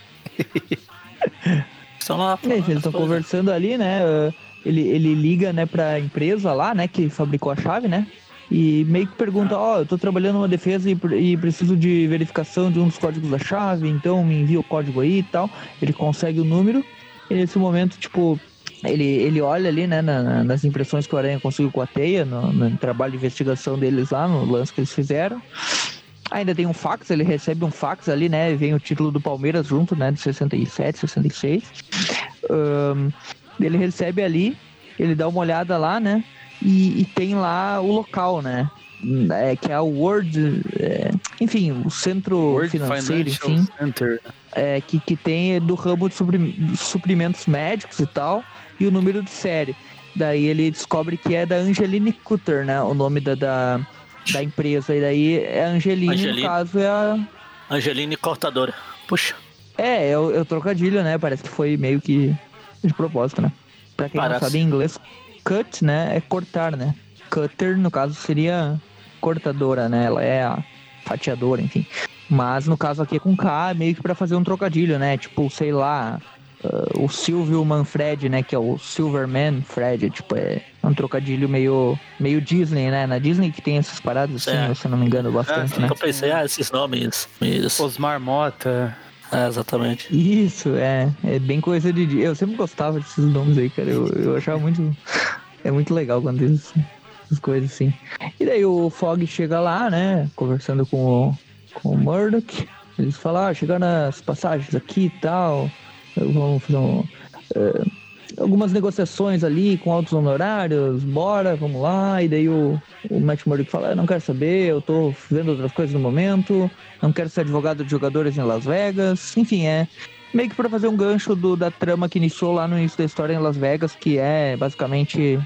Estão lá. Eles estão conversando ali, né? eh, Ele, ele liga, né, pra empresa lá, né, que fabricou a chave, né? E meio que pergunta, ó, eu tô trabalhando numa defesa e, e preciso de verificação de um dos códigos da chave, então me envia o código aí e tal. Ele consegue o número. E nesse momento, tipo, ele, ele olha ali, né, na- na- nas impressões que o Aranha conseguiu com a teia, no, no trabalho de investigação deles lá, no lance que eles fizeram. Ainda tem um fax, ele recebe um fax ali, né? Vem o título do Palmeiras junto, né? De 67, 66. Ahn, ele recebe ali, ele dá uma olhada lá, né? E, e tem lá o local, né? É, que é o World. é, enfim, o centro World financeiro, enfim é, que, que tem do ramo de suprimentos médicos e tal, e o número de série. Daí ele descobre que é da Angeline Cutter, né? O nome da, da, da empresa. E daí é a Angeline, Angeline. no caso, é a. Angeline Cortadora. Puxa, É, é o, é o trocadilho, né? Parece que foi meio que de propósito, né? Pra quem Parece. não sabe em inglês, cut, né? É cortar, né? Cutter, no caso, seria cortadora, né? Ela é a fatiadora, enfim. Mas no caso aqui é com K, meio que pra fazer um trocadilho, né? Tipo, sei lá, ah, o Silvio Manfred, né? Que é o Silverman Fred, tipo, é um trocadilho meio, meio Disney, né? Na Disney que tem essas paradas assim, É. se eu não me engano, bastante, Ah, né? eu pensei, ah, esses nomes. Isso. Osmar Mota. É, exatamente. Isso, é. É bem coisa de. Eu sempre gostava desses nomes aí, cara. Eu, eu achava muito. É muito legal quando eles. Essas coisas assim. E daí o Fog chega lá, né? Conversando com o, com o Murdoch. Eles falam, ah, chegaram as passagens aqui e tal. Vamos fazer um, eh, algumas negociações ali com altos honorários, bora, vamos lá. E daí o, o Matt Murdock fala, eu não quero saber, eu tô vendo outras coisas no momento, não quero ser advogado de jogadores em Las Vegas. Enfim, é meio que pra fazer um gancho do, da trama que iniciou lá no início da história em Las Vegas, que é basicamente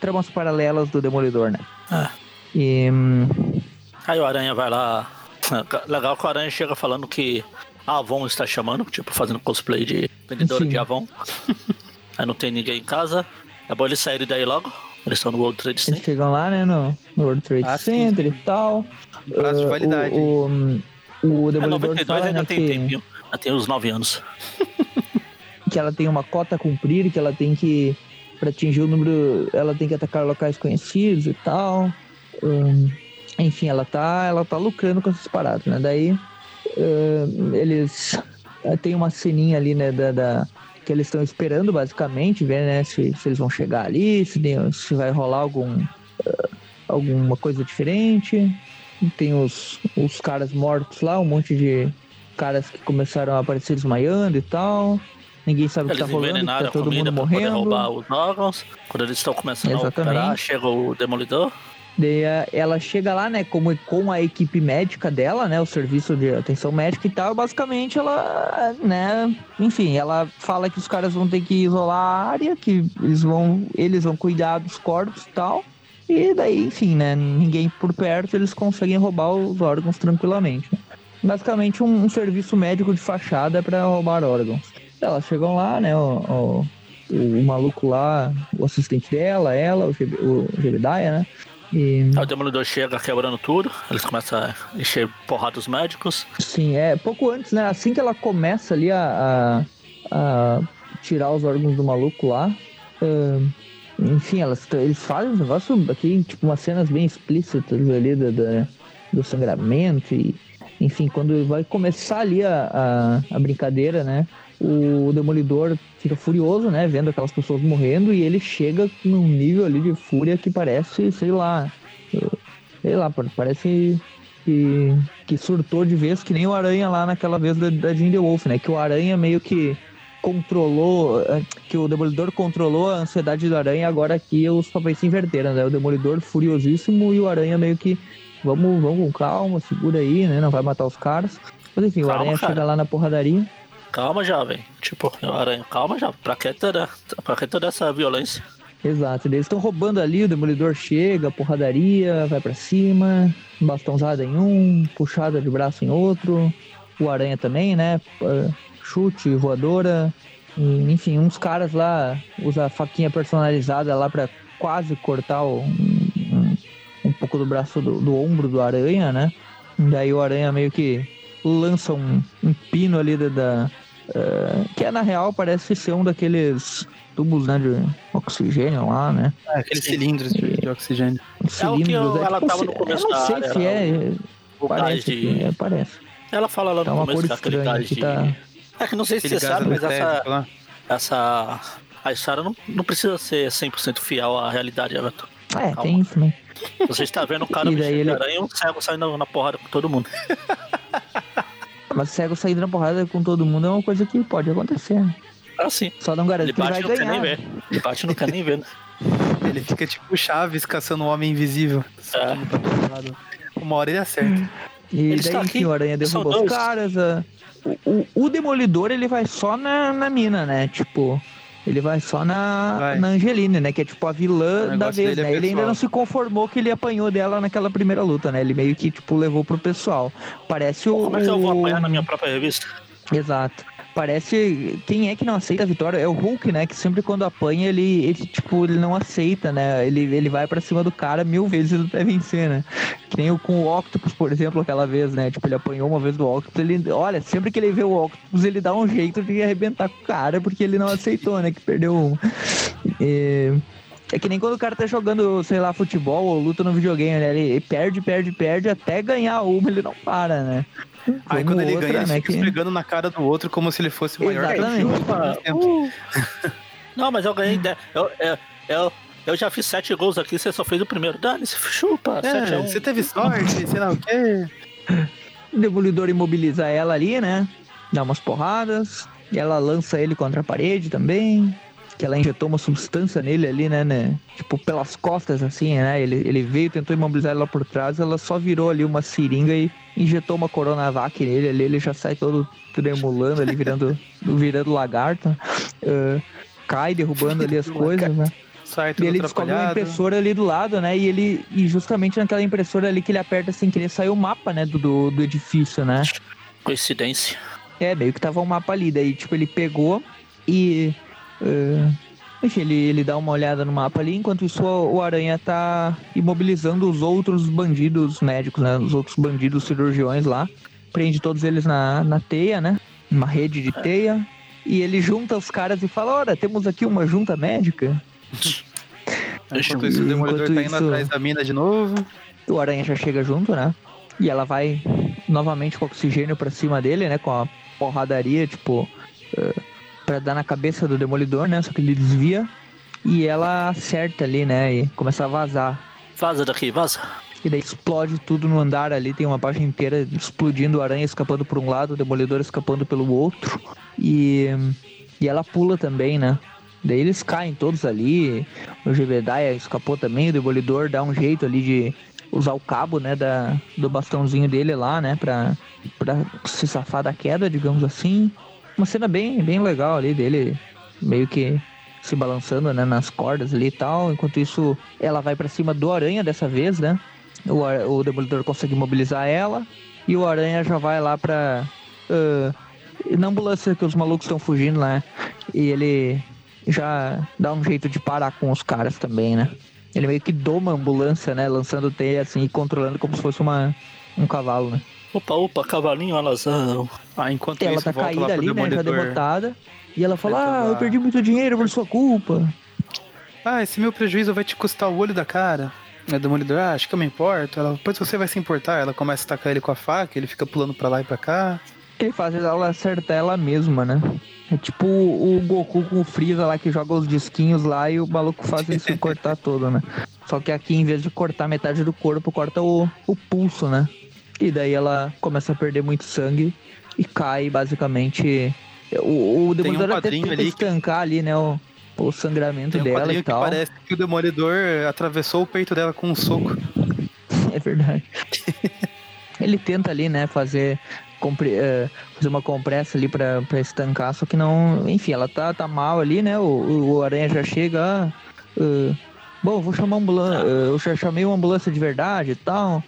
tramas paralelas do Demolidor, né? Ah. E hum, Aí o Aranha vai lá. Legal que o Aranha chega falando que a Avon está chamando, tipo, fazendo cosplay de vendedora Sim. de Avon. Aí não tem ninguém em casa. É bom eles saírem daí logo. Eles estão no World Trade eles Center. chegam lá, né, no, no World Trade Ah, sim. Center e tal. Prazo de Ah, validade. O, o, o É, Demolidor 92 fala ainda né, tem que, tempinho. Já tem uns 9 anos. que ela tem uma cota a cumprir, que ela tem que, pra atingir o número, ela tem que atacar locais conhecidos e tal. Hum, enfim, ela tá, ela tá lucrando com essas paradas, né? Daí hum, eles eh, tem uma ceninha ali, né, da, da- que eles estão esperando basicamente, ver, né, se, se eles vão chegar ali, se, se vai rolar algum eh, alguma coisa diferente. Tem os, os caras mortos lá, um monte de caras que começaram a aparecer desmaiando e tal. Ninguém sabe o que Eles tá rolando, tá todo mundo pra poder morrendo. roubar os órgãos. Quando eles estão começando Exatamente. a operar, chega o Demolidor. Daí a- ela chega lá, né, como, com a equipe médica dela, né, o serviço de atenção médica e tal, basicamente ela, né, enfim, ela fala que os caras vão ter que isolar a área, que eles vão, eles vão cuidar dos corpos e tal, e daí, enfim, né, ninguém por perto, eles conseguem roubar os órgãos tranquilamente. basicamente um, um serviço médico de fachada para roubar órgãos. Elas chegam lá, né? O, o, o, maluco lá, o assistente dela, ela, o, o Jebediah, né? E... o Demolidor chega quebrando tudo, eles começam a encher porrada dos médicos. Sim, é pouco antes, né? Assim que ela começa ali a, a, a tirar os órgãos do maluco lá. Uh, enfim, elas, eles fazem um negócio aqui, tipo, umas cenas bem explícitas ali do, do, do sangramento e. Enfim, quando vai começar ali a, a, a brincadeira, né? O Demolidor fica furioso, né? Vendo aquelas pessoas morrendo e ele chega num nível ali de fúria que parece, sei lá, sei lá, parece que, que surtou de vez que nem o Aranha lá naquela vez da, da Jean The Wolf, né? Que o Aranha meio que controlou, eh, que o Demolidor controlou a ansiedade do Aranha, agora aqui os papéis se inverteram, né? O Demolidor furiosíssimo e o Aranha meio que vamos, vamos com calma, segura aí, né? Não vai matar os caras. Mas enfim, calma, o Aranha cara. chega lá na porradaria. Calma, jovem. Tipo, Aranha, calma já. Pra que toda, pra que toda essa violência? Exato, eles estão roubando ali, o Demolidor chega, porradaria, vai para cima, bastãozada em um, puxada de braço em outro, o Aranha também, né? Chute, voadora, enfim, uns caras lá usa faquinha personalizada lá para quase cortar o, um, um, pouco do braço do, do ombro do Aranha, né? Daí o Aranha meio que lança um, um pino ali da uh, que é na real parece ser um daqueles tubos né, de oxigênio lá, né? É, aqueles cilindros de, de oxigênio. Cilindros, é o que eu, é, ela tipo, tava no começo eu não sei se é, parece, de... é, parece. Ela fala lá no tá começo daquele gás de... Tá... É que não sei se você sabe, mas essa, essa... A história não, não precisa ser 100% fiel à realidade, Everton. É, Calma. tem isso também. Você está vendo o cara vestido ele... aranha e um cego saindo na porrada com todo mundo. Mas cego saindo na porrada com todo mundo é uma coisa que pode acontecer. Né? Ah, sim. Só não garante ele que ele vai ganhar. Nem ver. Ele bate não quer nem ver. Né? Ele fica tipo Chaves caçando um homem invisível. É. Uma hora ele acerta. E daí, enfim, o Aranha derruba os caras. A... O, o, o, Demolidor, ele vai só na, na mina, né? Tipo, ele vai só na, vai. na Angeline, né? Que é tipo a vilã da vez, é né? É ele ainda não se conformou que ele apanhou dela naquela primeira luta, né? Ele meio que, tipo, levou pro pessoal. Parece o. Como é que eu vou apanhar na minha própria revista? Exato parece. Quem é que não aceita a vitória? É o Hulk, né? Que sempre quando apanha, ele, ele tipo, ele não aceita, né? Ele, ele vai para cima do cara mil vezes até vencer, né? Que nem o, com o Octopus, por exemplo, aquela vez, né? Tipo, ele apanhou uma vez do Octopus, ele. Olha, sempre que ele vê o Octopus, ele dá um jeito de arrebentar com o cara, porque ele não aceitou, né? Que perdeu um. E... É que nem quando o cara tá jogando, sei lá, futebol ou luta no videogame, né? Ele perde, perde, perde, até ganhar uma, ele não para, né? Aí quando ele outra, ganha, ele né, fica que... esfregando na cara do outro como se ele fosse maior que o uh. Não, mas eu ganhei. Eu, eu, eu, eu, já fiz sete gols aqui, você só fez o primeiro. Dane-se, chupa. É, você teve sorte, sei lá o quê. O Demolidor imobiliza ela ali, né? Dá umas porradas. E ela lança ele contra a parede também que ela injetou uma substância nele ali, né, né? Tipo, pelas costas, assim, né? Ele, ele veio, tentou imobilizar ela por trás, ela só virou ali uma seringa e injetou uma coronavac nele ali, ele já sai todo tremulando ali, virando, virando lagarto. Uh, cai derrubando ali as coisas, né? Sai e ele descobre uma impressora ali do lado, né? E ele. E justamente naquela impressora ali que ele aperta sem querer sair o mapa, né? Do, do, do edifício, né? Coincidência. É, meio que tava um mapa ali. Daí, tipo, ele pegou e Uh, enfim, ele, ele dá uma olhada no mapa ali, enquanto isso o Aranha tá imobilizando os outros bandidos médicos, né? Os outros bandidos cirurgiões lá. Prende todos eles na, na teia, né? Uma rede de teia. E ele junta os caras e fala, ora, temos aqui uma junta médica. Enquanto isso, o Demolidor tá indo isso, atrás da mina de novo. O Aranha já chega junto, né? E ela vai novamente com oxigênio pra cima dele, né? Com a porradaria, tipo... Uh, para dar na cabeça do Demolidor, né? Só que ele desvia e ela acerta ali, né? E começa a vazar. Vaza daqui, vaza. E daí explode tudo no andar ali, tem uma página inteira explodindo, o aranha escapando por um lado, o demolidor escapando pelo outro. E, e ela pula também, né? Daí eles caem todos ali. O Jebediah escapou também, o demolidor dá um jeito ali de usar o cabo, né, da, do bastãozinho dele lá, né, pra, pra se safar da queda, digamos assim uma cena bem, bem legal ali dele, meio que se balançando né, nas cordas ali e tal. Enquanto isso, ela vai para cima do Aranha dessa vez, né? O, o Demolidor consegue mobilizar ela. E o Aranha já vai lá pra. Uh, na ambulância que os malucos estão fugindo. Né? E ele já dá um jeito de parar com os caras também, né? Ele meio que doma a ambulância, né? Lançando teia assim e controlando como se fosse uma, um cavalo, né? Opa, opa, cavalinho alazão. Ah, enquanto ela isso, tá caída ali, né? Já derrotada. E ela fala: Ah, eu perdi muito dinheiro por sua culpa. Ah, esse meu prejuízo vai te custar o olho da cara. A Demolidor, ah, acho que eu me importo. Ela, depois você vai se importar. Ela começa a tacar ele com a faca, ele fica pulando pra lá e pra cá. Ele faz ela acertar ela mesma, né? É tipo o Goku com o Freeza lá que joga os disquinhos lá e o maluco faz se cortar todo, né? Só que aqui, em vez de cortar metade do corpo, corta o, o pulso, né? E daí ela começa a perder muito sangue e cai, basicamente. O, o Tem um Demolidor até tenta ali que- estancar ali, né? O, o sangramento Tem um dela e que tal. parece que o Demolidor atravessou o peito dela com um soco. É verdade. Ele tenta ali, né, fazer, compre- eh, fazer uma compressa ali pra, pra estancar, só que não. Enfim, ela tá, tá mal ali, né? O, o Aranha já chega. eh, bom, vou chamar ambulância. eu já chamei uma ambulância de verdade e tal.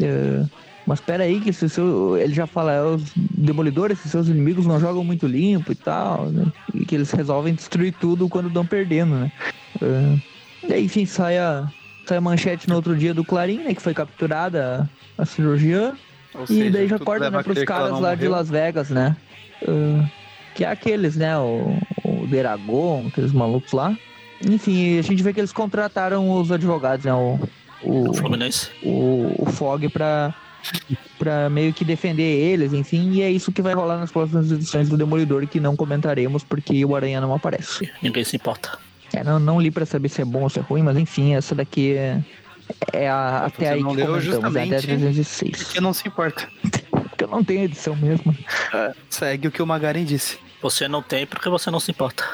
eh, mas pera aí, que se seu, ele já fala, "É, os demolidores, se seus inimigos não jogam muito limpo e tal, né? E que eles resolvem destruir tudo quando estão perdendo, né? Eh, Daí, enfim, sai a, sai a manchete no outro dia do Clarim, né? Que foi capturada a, a cirurgiã. Ou E seja, daí já corta, né, pros caras lá de morreu. Las Vegas, né? Ah, que é aqueles, né? O, o Deragon, aqueles malucos lá. Enfim, a gente vê que eles contrataram os advogados, né? O, o, O Fluminense. o, o Fog pra, pra meio que defender eles, enfim. E é isso que vai rolar nas próximas edições do Demolidor, que não comentaremos porque o Aranha não aparece. Ninguém se importa. É, não, não li pra saber se é bom ou se é ruim, mas enfim, essa daqui é, é a, até você aí não que leu comentamos, é até justamente 306. Porque não se importa. Porque eu não tenho edição mesmo. Segue o que o Magaren disse. Você não tem porque você não se importa.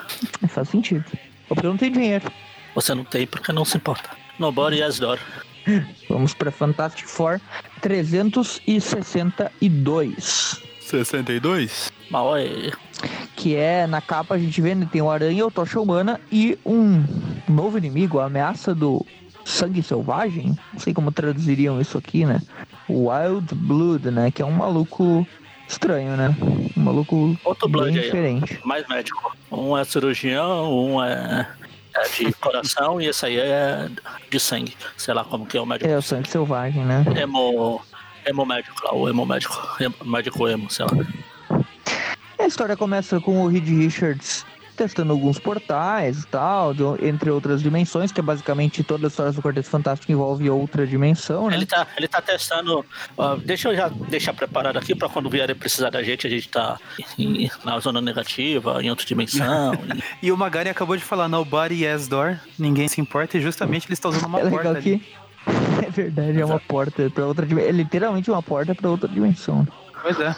Faz sentido. Ou porque eu não tenho dinheiro. Você não tem porque não se importa. Nobody has door. Vamos pra Fantastic Four 362. 62? Mal é. Que é, na capa a gente vê, né, tem o Aranha, o Tocha Humana e um novo inimigo, a ameaça do Sangue Selvagem. Não sei como traduziriam isso aqui, né? Wild Blood, né? Que é um maluco estranho, né? Um maluco Outro Blood bem aí, ó. diferente. Mais médico. Um é cirurgião, um é, é de coração e esse aí é de sangue. Sei lá como que é o médico. É o Sangue Selvagem, né? Emo. Emo médico lá, o emo médico. Emo- médico emo, sei lá. A história começa com o Reed Richards testando alguns portais e tal, de- entre outras dimensões, que é basicamente toda a história do Quarteto Fantástico envolve outra dimensão, né? Ele tá, ele tá testando. ó, deixa eu já deixar preparado aqui pra quando vierem precisar da gente, a gente tá em- na zona negativa, em outra dimensão. e- E o Magaren acabou de falar Nobody has door, ninguém se importa, e justamente ele está usando uma é porta legal ali. que. É verdade, é uma porta para outra dimensão. É literalmente uma porta para outra dimensão. Pois é.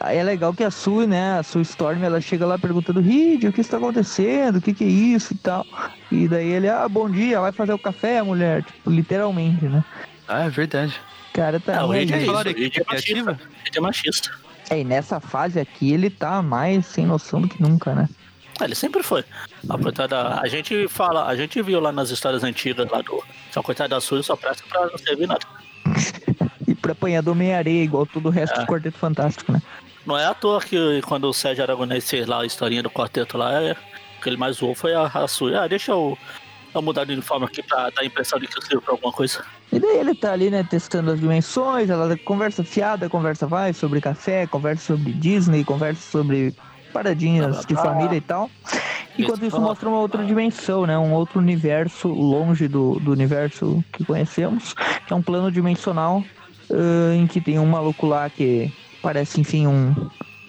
Ah, é legal que a Sue, né, a Sue Storm, ela chega lá perguntando, Reed, o que está acontecendo? O que que é isso e tal? E daí ele, ah, bom dia, vai fazer o café, mulher? Tipo, literalmente, né? Ah, é verdade. O cara tá... Ah, o Reed é isso, o Reed é é machista. Reed é machista. É, e nessa fase aqui ele tá mais sem noção do que nunca, né? Ah, ele sempre foi. A coitada, a gente fala, a gente viu lá nas histórias antigas lá do. Só coitada da sua só presta pra não servir nada. E pra apanhar do Homem-Areia, igual todo o resto É. do Quarteto Fantástico, né? Não é à toa que quando o Sérgio Aragonês fez lá a historinha do quarteto lá, é, o que ele mais zoou foi a, a sua. Ah, deixa eu, eu mudar de uniforme aqui pra dar a impressão de que eu sirvo pra alguma coisa. E daí ele tá ali, né, testando as dimensões, ela conversa fiada, conversa vai sobre café, conversa sobre Disney, conversa sobre paradinhas blá, de blá. família e tal. Enquanto isso mostra uma outra dimensão, né? Um outro universo longe do, do universo que conhecemos, que é um plano dimensional ah, em que tem um maluco lá que parece, enfim, um.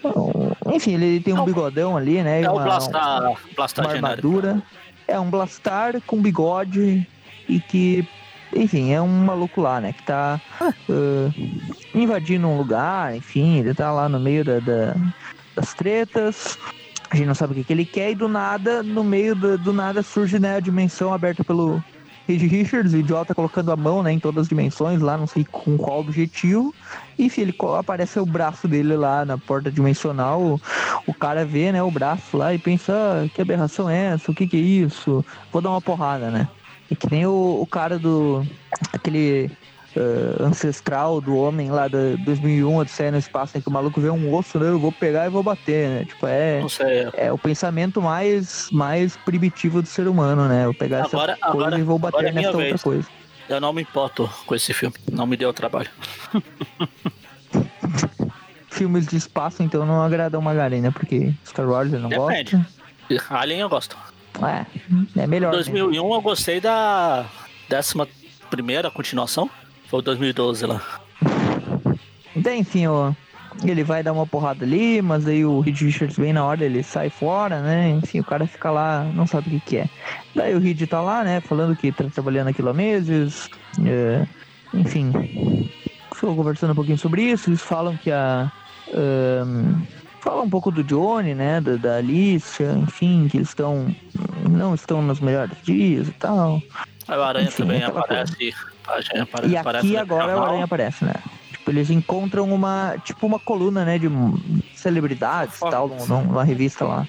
um- enfim, ele tem É um o- bigodão ali, né? É uma- Blastar, Blastar uma genérico. armadura. É um Blastar com bigode e que, enfim, é um maluco lá, né? Que tá ah, invadindo um lugar, enfim, ele tá lá no meio da, da- das tretas. A gente não sabe o que, que ele quer e do nada, no meio do, do nada surge né, a dimensão aberta pelo Reed Richards, o idiota colocando a mão né, em todas as dimensões lá, não sei com qual objetivo. Enfim, ele co- aparece o braço dele lá na porta dimensional. O, o cara vê, né, o braço lá e pensa, ah, que aberração é essa? O que que é isso? Vou dar uma porrada, né? E que nem o, o cara do. aquele uh, ancestral do homem lá da 2001, Odisseia no Espaço, em que o maluco vê um osso, né? Eu vou pegar e vou bater, né? Tipo, é, é o pensamento mais, mais primitivo do ser humano, né? Eu pegar agora, essa coisa agora, e vou bater é nessa outra vez. coisa. Eu não me importo com esse filme, não me deu trabalho. Filmes de espaço, então, não agradam Magali, né? Porque Star Wars eu não Depende. gosto. Alien eu gosto. É, é melhor. Em 2001 né? eu gostei da décima primeira continuação. Foi 2012 lá. Enfim, ó, ele vai dar uma porrada ali, mas aí o Reed Richards vem na hora, ele sai fora, né? Enfim, o cara fica lá, não sabe o que, que é. Daí o Reed tá lá, né? Falando que tá trabalhando aquilo há meses. É, enfim, estou conversando um pouquinho sobre isso. Eles falam que a. Um, fala um pouco do Johnny, né? Da, da Alicia, enfim, que eles estão. Não estão nos melhores dias e tal. A Aranha enfim, também aparece. Aparece. E aqui agora o Aranha aparece, né? Tipo, eles encontram uma. Tipo uma coluna, né? De celebridades e tal, numa, numa revista lá.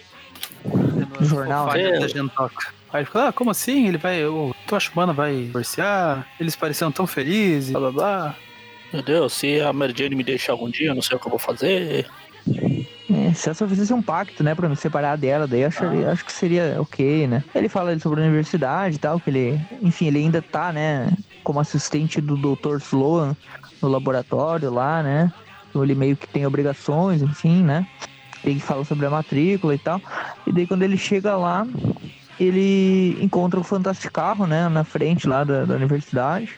No jornal. Né? Aí ele fala, ah, como assim? Ele vai. O Tocha Humana vai divorciar? Eles pareciam tão felizes, blá blá blá. Meu Deus, se a Mary Jane me deixar algum dia, eu não sei o que eu vou fazer. É, se ela só fizesse um pacto, né, pra me separar dela, daí acho, ah. acho que seria ok, né? Ele fala sobre a universidade e tal, que ele, enfim, ele ainda tá, né, como assistente do Dr. Sloan no laboratório lá, né? Então ele meio que tem obrigações, enfim, né? Ele fala sobre a matrícula e tal. E daí quando ele chega lá, ele encontra o fantástico carro, né, na frente lá da, da universidade,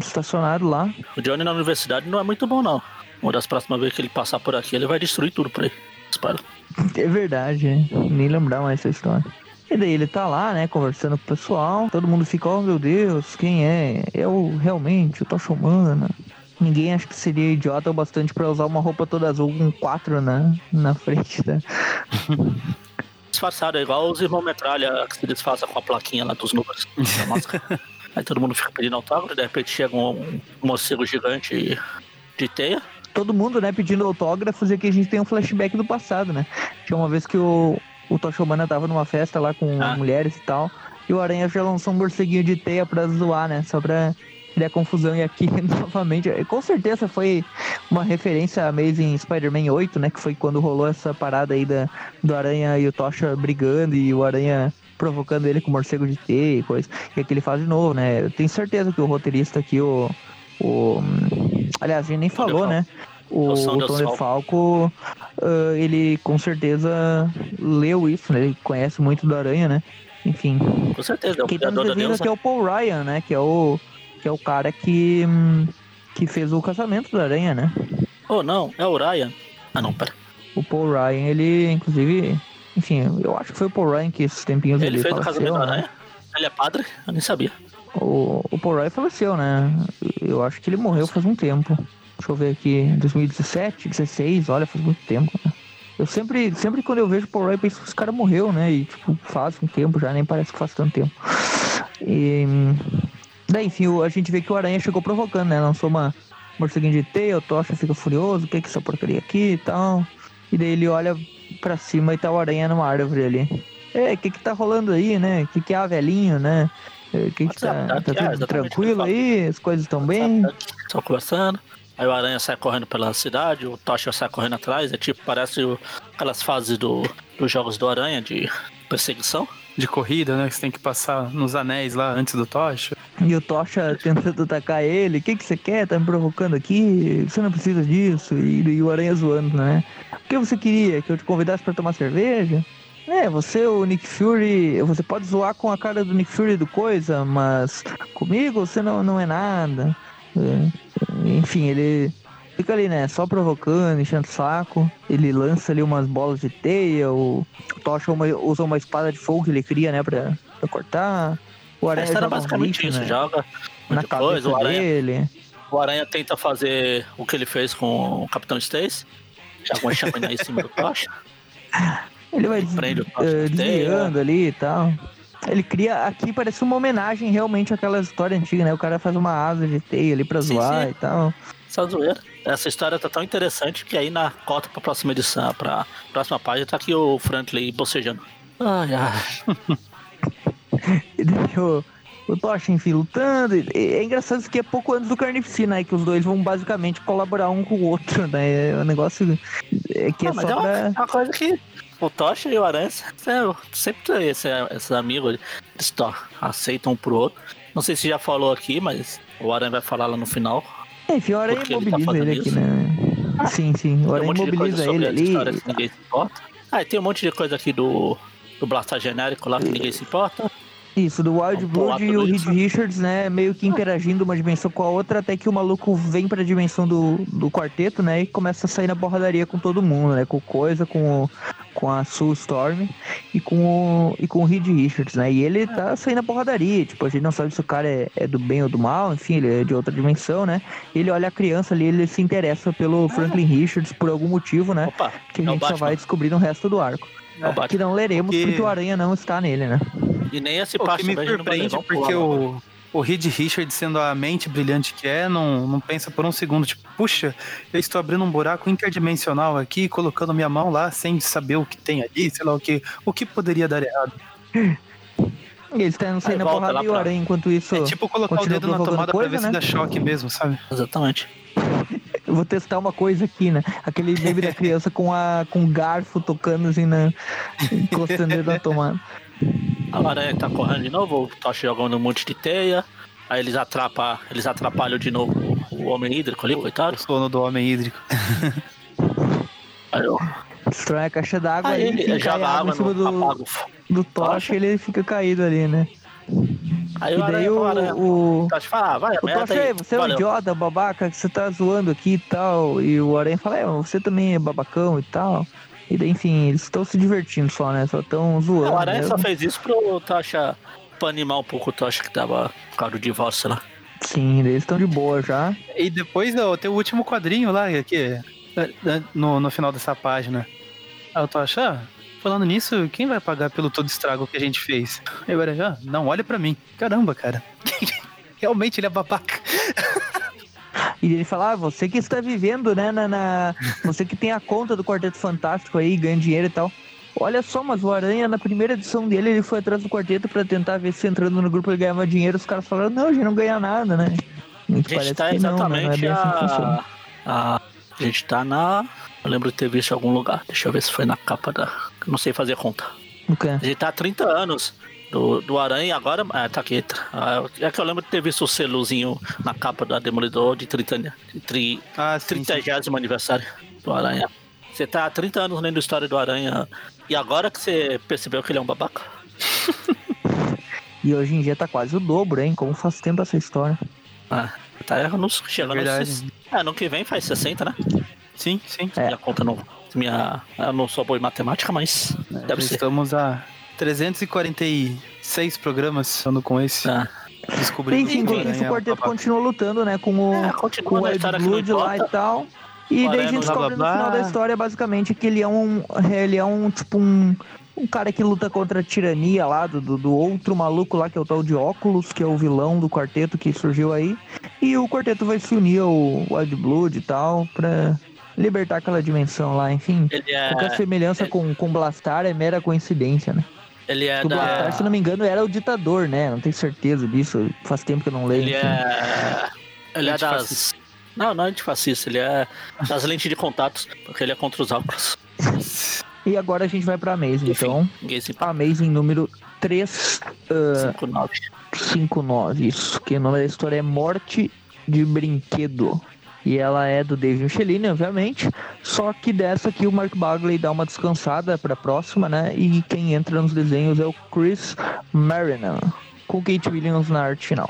estacionado lá. O Johnny na universidade não é muito bom, não. Uma das próximas vezes que ele passar por aqui, ele vai destruir tudo por aí. Espero. É verdade, hein? nem lembrar mais essa história. E daí ele tá lá, né, conversando com o pessoal. Todo mundo fica, oh meu Deus, quem é? O realmente o Tocha Humana. Ninguém acha que seria idiota o bastante para usar uma roupa toda azul com quatro na, na frente, né? Disfarçado, é igual os irmãos metralha que se disfarça com a plaquinha lá dos números. Aí todo mundo fica pedindo autógrafo, de repente chega um, um morcego gigante de teia todo mundo, né, pedindo autógrafos e aqui a gente tem um flashback do passado, né? Tinha uma vez que o, o Toshomana tava numa festa lá com ah. mulheres e tal, e o Aranha já lançou um morceguinho de teia pra zoar, né? Só pra criar confusão. E aqui, novamente, com certeza foi uma referência a Amazing Spider-Man 8, né? Que foi quando rolou essa parada aí da, do Aranha e o Tocha brigando e o Aranha provocando ele com morcego de teia e coisa. E aqui ele faz de novo, né? Eu tenho certeza que o roteirista aqui, o, o Aliás, a gente nem falou, né? O, o Tom DeFalco, uh, ele com certeza leu isso, né? Ele conhece muito do Aranha, né? Enfim. Com certeza, é o Quem tá nos desenhos aqui é o Paul Ryan, né? Que é o, que é o cara que, que fez o casamento do Aranha, né? Oh, não, é o Ryan. Ah, não, pera. O Paul Ryan, ele, inclusive, enfim, eu acho que foi o Paul Ryan que esses tempinhos ele, ele fez faleceu, o casamento né? do Aranha? Ele é padre? Eu nem sabia. O, o Paul Ryan faleceu, né? Eu acho que ele morreu faz um tempo. Deixa eu ver aqui, 2017, 16, olha, faz muito tempo, né? Eu sempre, sempre quando eu vejo o Paul Ryan, penso que esse cara morreu, né? E, tipo, faz um tempo já, nem parece que faz tanto tempo. E... Daí, enfim, a gente vê que o Aranha chegou provocando, né? Lançou uma morceguinha de teia, o Tocha fica furioso, o que é que essa porcaria aqui e tal. E daí ele olha pra cima e tá o Aranha numa árvore ali. É, o que que tá rolando aí, né? O que que é a velhinho, né? O que, que tá, tá, tá tudo tranquilo aí? As coisas estão bem? Estão conversando. Aí o Aranha sai correndo pela cidade, o Tocha sai correndo atrás. É tipo, parece o, aquelas fases do, dos jogos do Aranha de perseguição. De corrida, né? Que você tem que passar nos anéis lá antes do Tocha. E o Tocha tentando atacar ele. O que, que você quer? Tá me provocando aqui? Você não precisa disso. E, e o Aranha zoando, né? O que você queria? Que eu te convidasse para tomar cerveja? É, você, o Nick Fury, você pode zoar com a cara do Nick Fury do coisa, mas comigo você não, não é nada. É, enfim, ele fica ali, né? Só provocando, enchendo o saco. Ele lança ali umas bolas de teia. O Tocha uma, usa uma espada de fogo que ele cria, né? Pra, pra cortar. O Aranha era basicamente um isso, né? joga na cabeça o Aranha, dele. O Aranha tenta fazer o que ele fez com o Capitão Stacy. Já com a chaminé em cima do Tocha. Ele vai Prende uh, desviando ali e tal. Ele cria. Aqui parece uma homenagem realmente àquela história antiga, né? O cara faz uma asa de teia ali pra sim, zoar sim. e tal. Só zoeira. Essa história tá tão interessante que aí na cota pra próxima edição, pra próxima página, tá aqui o Franklin bocejando. Ai, ai. e daí o, Tocha, enfim, lutando. É engraçado isso que é pouco antes do Carnificina, né? Que os dois vão basicamente colaborar um com o outro, né? É um negócio é que é Ah, mas só é uma, pra... é uma coisa que o Tocha e o Aranha é, sempre tem esse, esses amigos, eles aceitam um pro outro. Não sei se já falou aqui, mas o Aranha vai falar lá no final. É, enfim, o Aranha Porque ele tá imobiliza ele aqui, isso. né? Sim, sim. O um Aranha coisa imobiliza ele ali. Ah, tem um monte de coisa aqui do, do Blaster genérico lá que ninguém se importa. Isso, do Wild pular Blood e o Reed. Richards, né, meio que interagindo uma dimensão com a outra, até que o maluco vem pra dimensão do, do quarteto, né, e começa a sair na porradaria com todo mundo, né, com Coisa, com, o, com a Sue Storm e com o, e com o Reed Richards, né, e ele tá saindo na porradaria, tipo, a gente não sabe se o cara é, é do bem ou do mal, enfim, ele é de outra dimensão, né, ele olha a criança ali, ele se interessa pelo Franklin Richards por algum motivo, né, Opa, que a é gente só Batman. vai descobrir no resto do arco. É. Que não leremos Porque- porque o Aranha não está nele, né. E nem esse O passo que me não surpreende um porque o, o Reed Richard, sendo a mente brilhante que é, não, não pensa por um segundo, tipo, puxa, eu estou abrindo um buraco interdimensional aqui, e colocando minha mão lá sem saber o que tem ali, sei lá o que, o que poderia dar errado. Eles estão saindo na porrada lá e o pra- Aranha, enquanto isso... É tipo colocar o continua dedo na tomada coisa, pra ver né? se dá choque mesmo, sabe? Exatamente. Eu vou testar uma coisa aqui, né? Aquele meme da criança com a com o garfo tocando assim na. encostando ele na tomada. A aranha tá correndo de novo, o Tocha jogando um monte de teia. Aí eles atrapam, eles atrapalham de novo o homem hídrico ali, coitado. O sono do homem hídrico. Aí, eu, Destrói a caixa d'água aí e ele cai joga água água em cima no do, do tocha e ele fica caído ali, né? Aí E o daí o. o aranha, o... o Tocha fala, ah, vai, O Tocha, aí. "Ei, você é um Valeu. idiota, babaca, que você tá zoando aqui e tal. E o Aranha fala, é, você também é babacão e tal. E daí, enfim, eles estão se divertindo só, né? Só estão zoando. O aranha mesmo. só fez isso pro Tocha pra animar um pouco o Tocha que tava por causa do divórcio lá. Sim, eles estão de boa já. E depois ó, tem o último quadrinho lá, aqui, né, no, no final dessa página. Aí eu tô achando, falando nisso, quem vai pagar pelo todo estrago que a gente fez? Aí agora já, não, olha pra mim. Caramba, cara. Realmente ele é babaca. E ele fala, ah, você que está vivendo, né, na, na- Você que tem a conta do Quarteto Fantástico aí, ganha dinheiro e tal. Olha só, mas o Aranha, na primeira edição dele, ele foi atrás do quarteto pra tentar ver se entrando no grupo ele ganhava dinheiro. Os caras falaram, não, a gente não ganha nada, né? Muito A gente parece tá que não, né? Não é exatamente assim que funciona. a, a. A gente tá na. Eu lembro de ter visto em algum lugar. Deixa eu ver se foi na capa da. Não sei fazer conta. O quê? A gente tá há 30 anos do, do Aranha e agora. Ah, tá aqui. Ah, É que eu lembro de ter visto o selozinho na capa da Demolidor de 30, de tri, Ah, sim, sim. 30 aniversário do Aranha. Você tá há 30 anos lendo a história do Aranha e agora que você percebeu que ele é um babaca? E hoje em dia tá quase o dobro, hein? Como faz tempo essa história. Ah, tá nos, chegando Verdade. nos. É, ano que vem faz 60, né? Sim, sim. É. Minha conta não. Minha, eu não sou boa em matemática, mas deve ser. Estamos a 346 programas andando com esse. Ah, Descobrindo Enfim, que o enquanto isso, o é quarteto continua lutando, né? Com o, É, com o na Ed Blood lá e tal. E O daí a gente descobre blá, no blá, final da história, basicamente, que ele é um. Ele é um, tipo, um. Um cara que luta contra a tirania lá, do, do, do outro maluco lá, que é o tal de óculos, que é o vilão do quarteto que surgiu aí. E o quarteto vai se unir ao Wild Blood e tal, pra libertar aquela dimensão lá, enfim. ele é. Qualquer semelhança com, com Blastar é mera coincidência, né? Ele é o Blastar, da. se não me engano, era o ditador, né? Não tenho certeza disso. Faz tempo que eu não leio. Ele enfim. é. Ele é das. Antifascista. Não, não é antifascista, ele é das lentes de contatos, porque ele é contra os óculos. E agora a gente vai pra Amazing, Enfim, então. ninguém se Amazing número 359, 59. isso. Que o nome da história é Morte de Brinquedo. E ela é do David Michelini, obviamente. Só que dessa aqui o Mark Bagley dá uma descansada pra próxima, né? E quem entra nos desenhos é o Chris Marinan, com Kate Williams na arte final.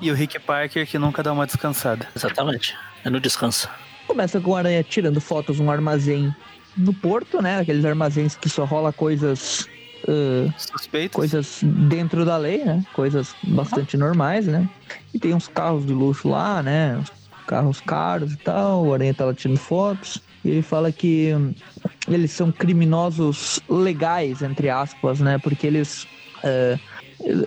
E o Rick Parker que nunca dá uma descansada. Exatamente. É no descanso. Começa com a aranha tirando fotos num armazém no porto, né? Aqueles armazéns que só rola coisas. ah, Suspeito? coisas dentro da lei, né? Coisas bastante normais, né? E tem uns carros de luxo lá, né? Carros caros e tal. O Aranha lá tirando fotos. E ele fala que hum, eles são criminosos legais, entre aspas, né? Porque eles. é,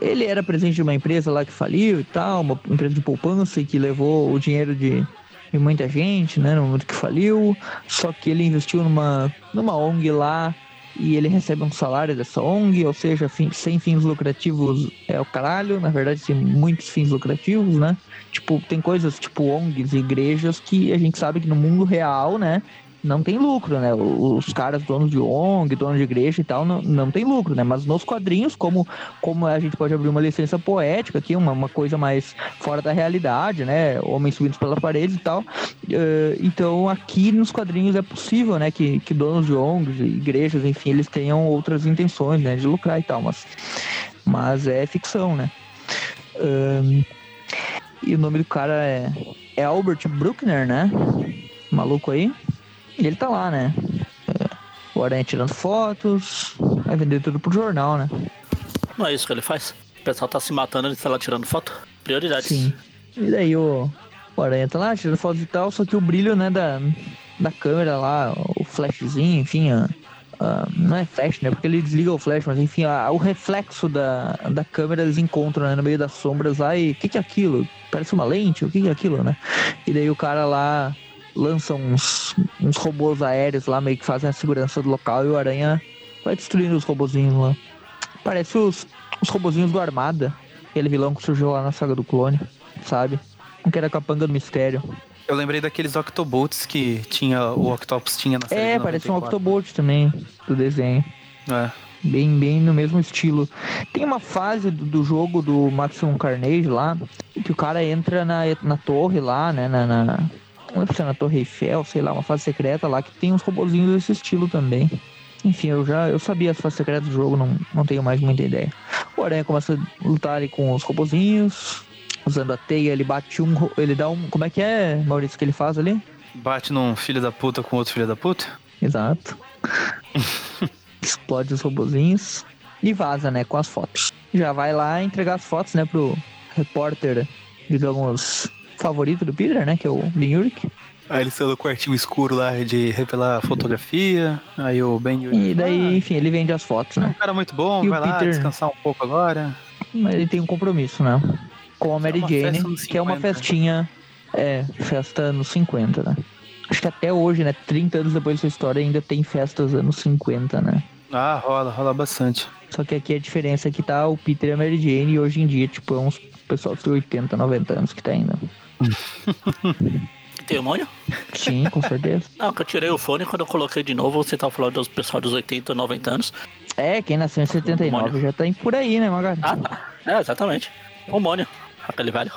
ele era presidente de uma empresa lá que faliu e tal, uma empresa de poupança que levou o dinheiro de, de muita gente, né? No momento que faliu. Só que ele investiu numa, numa ONG lá e ele recebe um salário dessa ONG, ou seja, fim, sem fins lucrativos é o caralho, na verdade tem muitos fins lucrativos, né? Tipo, tem coisas tipo ONGs igrejas que a gente sabe que no mundo real, né, não tem lucro, né? Os caras donos de ONG, donos de igreja e tal, não, não tem lucro, né? Mas nos quadrinhos, como, como a gente pode abrir uma licença poética aqui, uma, uma coisa mais fora da realidade, né? Homens subidos pelas paredes e tal. Uh, então, aqui nos quadrinhos é possível, né? Que, que donos de ONGs, igrejas, enfim, eles tenham outras intenções, né? De lucrar e tal, mas, mas é ficção, né? E o nome do cara é, é Albert Bruckner, né? Maluco aí. E ele tá lá, né? É, o Aranha tirando fotos, vai vender tudo pro jornal, né? Não é isso que ele faz? O pessoal tá se matando, ele tá lá tirando foto. Prioridade. Sim. E daí o, o Aranha tá lá tirando fotos e tal, só que o brilho, né, da, da câmera lá, o flashzinho, enfim, a, a, não é flash, né? Porque ele desliga o flash, mas enfim, a, o reflexo da, da câmera eles encontram né, no meio das sombras lá e o que, que é aquilo? Parece uma lente? O que, que é aquilo, né? E daí o cara lá lança uns, uns robôs aéreos lá, meio que fazem a segurança do local e o Aranha vai destruindo os robozinhos lá. Parece os, os robozinhos do Armada, aquele vilão que surgiu lá na saga do clone, sabe? Que era capanga do mistério. Eu lembrei daqueles Octobots que tinha, o Octopus tinha na série É, parece um Octobot também, do desenho. É. Bem, bem no mesmo estilo. Tem uma fase do, do jogo do Maximum Carnage lá, que o cara entra na, na torre lá, né, na, na não é na Torre Eiffel, sei lá, uma fase secreta lá que tem uns robozinhos desse estilo também. Enfim, eu já eu sabia as fases secretas do jogo, não, não tenho mais muita ideia. O Aranha começa a lutar ali com os robozinhos, usando a teia, ele bate um. Ele dá um. Como é que é, Maurício, que ele faz ali? Bate num filho da puta com outro filho da puta? Exato. Explode os robozinhos e vaza, né, com as fotos. Já vai lá entregar as fotos, né, pro repórter, digamos, favorito do Peter, né? Que é o Ben Urich. Aí ele saiu do quartinho escuro lá de revelar a fotografia. Aí o Ben Urich. E daí, enfim, ele vende as fotos, né? É um cara muito bom, e vai lá Peter... descansar um pouco agora. Mas ele tem um compromisso, né? Com a Mary é Jane, que é uma festinha. É, festa nos 50, né? Acho que até hoje, né? 30 anos depois dessa história, ainda tem festas anos 50, né? Ah, rola, rola bastante. Só que aqui a diferença é que tá o Peter e a Mary Jane, e hoje em dia, tipo, é uns pessoal de 80, 90 anos que tá ainda. Tem demônio? Sim, com certeza. Não, que eu tirei o fone quando eu coloquei de novo, você tava falando dos pessoal dos 80, 90 anos. É, quem nasceu em 79 já tá por aí, né, Magari? Ah, tá. É, exatamente. O Mônio, aquele velho.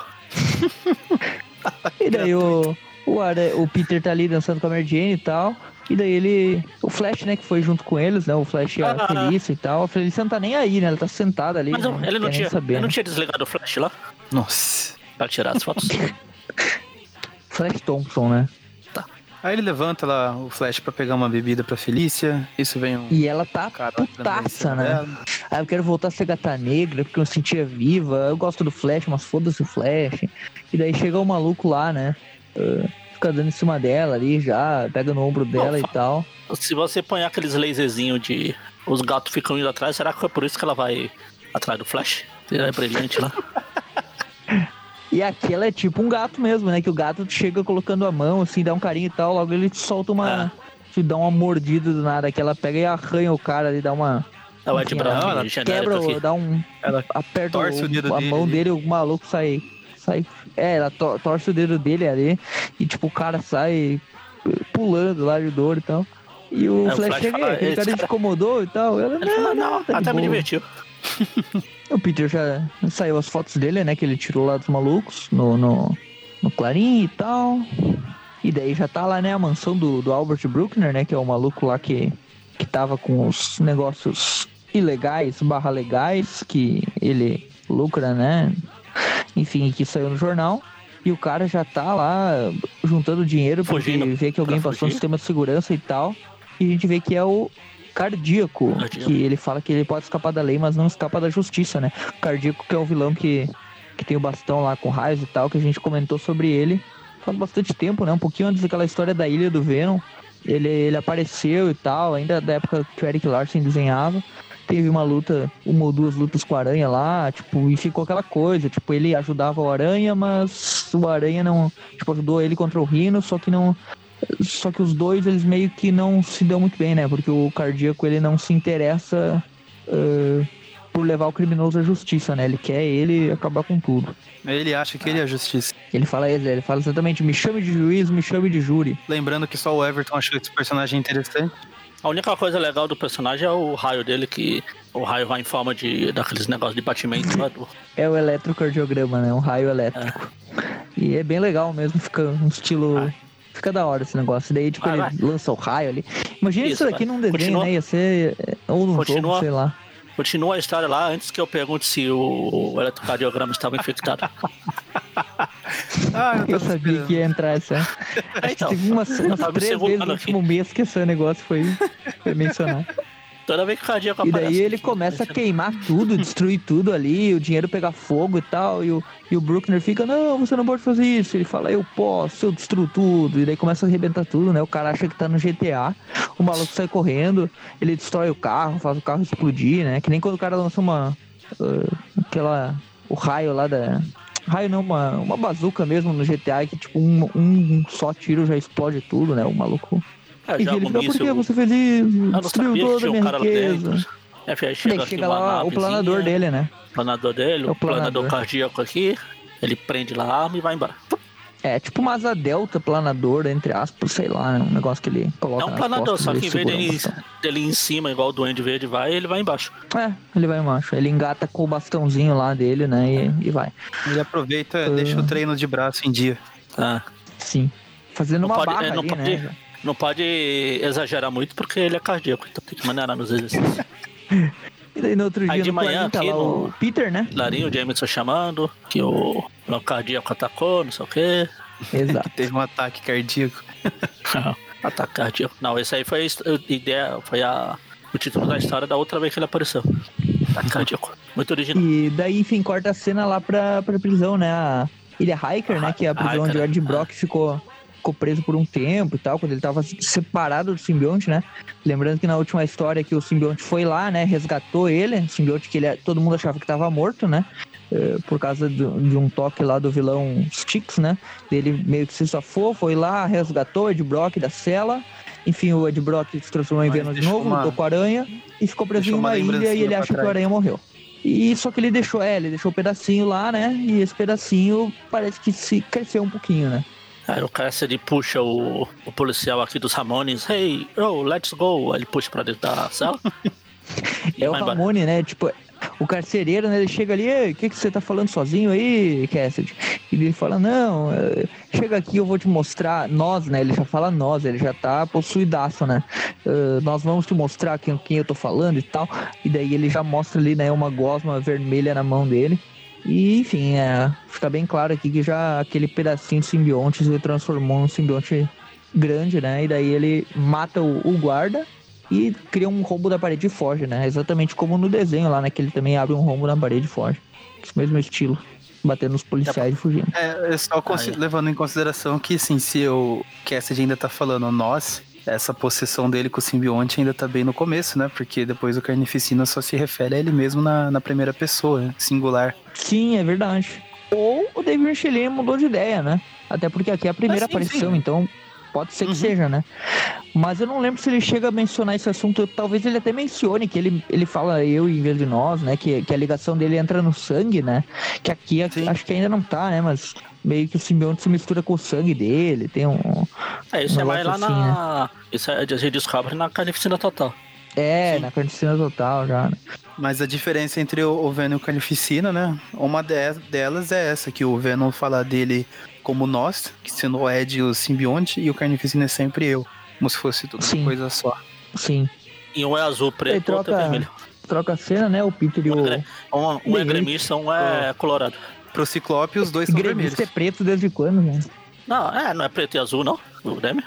e daí o, o, o Peter tá ali dançando com a Mary Jane e tal. E daí ele. O Flash, né, que foi junto com eles, né? O Flash e a ah, Felícia e tal. A Felícia não tá nem aí, né? Ela tá sentada ali. Mas não, ele não tinha, saber, ele não né? tinha desligado o Flash lá? Nossa. Pra tirar as fotos? Flash Thompson, né? Tá. Aí ele levanta lá o Flash pra pegar uma bebida pra Felícia. Isso vem um. E ela tá putaça, né? Dela. Ah, eu quero voltar a ser gata negra porque eu me sentia viva. Eu gosto do Flash, mas foda-se o Flash. E daí chega o maluco lá, né? Uh, fica dando em cima dela ali já, pega no ombro dela Não, e tal. Se você põe aqueles laserzinhos de. Os gatos ficam indo atrás, será que é por isso que ela vai atrás do Flash? É brilhante lá. E aqui ela é tipo um gato mesmo, né? Que o gato chega colocando a mão, assim, dá um carinho e tal, logo ele solta uma. É. Te dá uma mordida do nada, que ela pega e arranha o cara ali, dá uma. Ela é de Brown, ela quebra, aqui. dá um. Ela aperta torce o, o dedo a dele, mão dele, o maluco sai. sai é, ela to, torce o dedo dele ali. E tipo, o cara sai pulando lá de dor e tal. E o é, Flash, Flash chega, fala, aquele cara te incomodou e tal. Ela, não, fala, não, tá até me divertiu. O Peter já saiu as fotos dele, né? Que ele tirou lá dos malucos no, no, no Clarim e tal. E daí já tá lá, né? A mansão do, do Albert Bruckner, né? Que é o maluco lá que, que tava com os negócios ilegais barra legais que ele lucra, né? Enfim, que saiu no jornal. E o cara já tá lá juntando dinheiro porque Fugindo. vê que alguém passou no sistema de segurança e tal. E a gente vê que é o Cardíaco, Cardíaco, que ele fala que ele pode escapar da lei, mas não escapa da justiça, né? Cardíaco que é o vilão que, que tem o bastão lá com raios e tal, que a gente comentou sobre ele faz bastante tempo, né? Um pouquinho antes daquela história da Ilha do Venom. Ele, ele apareceu e tal, ainda da época que o Eric Larson desenhava. Teve uma luta, uma ou duas lutas com o Aranha lá, tipo, e ficou aquela coisa, tipo, ele ajudava o Aranha, mas o Aranha não, tipo, ajudou ele contra o Rino, só que não, Só que os dois, eles meio que não se dão muito bem, né? Porque o cardíaco, ele não se interessa uh, por levar o criminoso à justiça, né? Ele quer ele acabar com tudo. Ele acha que ele é a justiça. Ele fala, ele fala exatamente, me chame de juiz, me chame de júri. Lembrando que só o Everton achou esse personagem interessante. A única coisa legal do personagem é o raio dele, que o raio vai em forma de daqueles negócios de batimento do. É o eletrocardiograma, né? Um raio elétrico. É. E é bem legal mesmo, fica um estilo. Ai. Fica da hora esse negócio. Daí, tipo, vai, ele vai. lança o raio ali. Imagina isso, isso daqui num desenho, Continua. né? Ia ser. Ou num Continua. jogo, sei lá. Continua a história lá antes que eu pergunte se o eletrocardiograma estava infectado. ah, eu, eu sabia que ia entrar essa. Então, Teve umas, umas três vezes no último mês que esse negócio foi, foi mencionado. Toda vez que o cardíaco E daí ele começa a queimar tudo, destruir tudo ali, o dinheiro pegar fogo e tal, e o, e o Bruckner fica, não, você não pode fazer isso. Ele fala, eu posso, eu destruo tudo. E daí começa a arrebentar tudo, né? O cara acha que tá no GTA, o maluco sai correndo, ele destrói o carro, faz o carro explodir, né? Que nem quando o cara lança uma. Uh, aquela. O raio lá da. Raio não, uma, uma bazuca mesmo no GTA que, tipo, um, um só tiro já explode tudo, né? O maluco é, e ele fica, por que você fez isso? Destruiu toda a minha riqueza. É, chega, chega lá o planador dele, né? O planador dele, é o, planador. planador cardíaco aqui, ele prende lá a arma e vai embora. É, tipo uma asa delta planador, entre aspas, sei lá, né? um negócio que ele coloca. É um planador, só que em vez dele, dele ir em cima, igual o Duende Verde vai, ele vai embaixo. É, ele vai embaixo. Ele engata com o bastãozinho lá dele, né? E, e vai. Ele aproveita, uh... deixa o treino de braço em dia. Ah. Sim. Fazendo não uma pode, barra é, não ali, pode, né? Não pode exagerar muito porque ele é cardíaco, então tem que maneirar nos exercícios. E daí no outro dia Aí de manhã tá aqui no... o Peter, né? Larinho, o Jameson chamando, que o, o cardíaco atacou, não sei o quê. Exato. Teve um ataque cardíaco. ataque cardíaco. Não, esse aí foi a ideia, foi a, o título da história da outra vez que ele apareceu. Ataque cardíaco. Muito original. E daí, enfim, corta a cena lá pra, pra prisão, né? A Ilha Hiker, né? Que é a prisão onde o Ed Brock ficou ficou preso por um tempo e tal, quando ele tava separado do simbionte, né? Lembrando que na última história que o simbionte foi lá, né? Resgatou ele, o simbionte que ele, é, todo mundo achava que tava morto, né? Eh, por causa de, de, um toque lá do vilão Styx, né? Ele meio que se safou, foi lá, resgatou Ed Brock da cela. Enfim, o Ed Brock se transformou em Venom de novo, uma... lutou com a aranha e ficou preso em uma ilha e ele acha que o aranha morreu. E só que ele deixou, é, ele deixou um pedacinho lá, né? E esse pedacinho parece que se cresceu um pouquinho, né? Aí o ele puxa o, o policial aqui dos Ramones, hey, oh, let's go. Aí ele puxa pra dentro da sala. é o Ramone, embora. né? Tipo, o carcereiro, né? Ele chega ali, o que, que você tá falando sozinho aí, Cassidy? E ele fala, não, eh, chega aqui, eu vou te mostrar, nós, né? Ele já fala nós, ele já tá possuidaço, né? Uh, nós vamos te mostrar quem, quem eu tô falando e tal. E daí ele já mostra ali, né, uma gosma vermelha na mão dele. E, enfim, é, fica bem claro aqui que já aquele pedacinho de simbionte se transformou num simbionte grande, né? E daí ele mata o, o, guarda e cria um rombo da parede e foge, né? Exatamente como no desenho lá, né? Que ele também abre um rombo na parede e foge. Esse mesmo estilo. Batendo nos policiais e fugindo. É, só ah, é. levando em consideração que, sim, se o Cassidy ainda tá falando nós, essa possessão dele com o simbionte ainda tá bem no começo, né? Porque depois o Carnificina só se refere a ele mesmo na, na primeira pessoa, né? singular. Sim, é verdade. Ou o David Michelin mudou de ideia, né? Até porque aqui é a primeira ah, sim, aparição, sim. então pode ser que uhum. seja, né? Mas eu não lembro se ele chega a mencionar esse assunto. Talvez ele até mencione que ele, ele fala eu em vez de nós, né? Que, que a ligação dele entra no sangue, né? Que aqui sim. acho que ainda não tá, né? Mas meio que o simbionte se mistura com o sangue dele, tem um. É, isso um é mais lá assim, na. Né? Isso é, a gente descobre na carnificina total. É, Sim. na carnificina total já. Né? Mas a diferença entre o Venom e o Carnificina, né? Uma delas é essa, que o Venom fala dele como nós, que sendo o Ed o simbionte, e o Carnificina é sempre eu. Como se fosse tudo Sim. uma coisa só. Sim. E um é azul, preto, troca, outro é vermelho. Troca a cena, né? O Peter e o. Um, um é gremista, um é colorado. Pro Ciclope, os dois são vermelhos. é preto desde quando, né? Não, é, não é preto e azul, não? O Grêmio?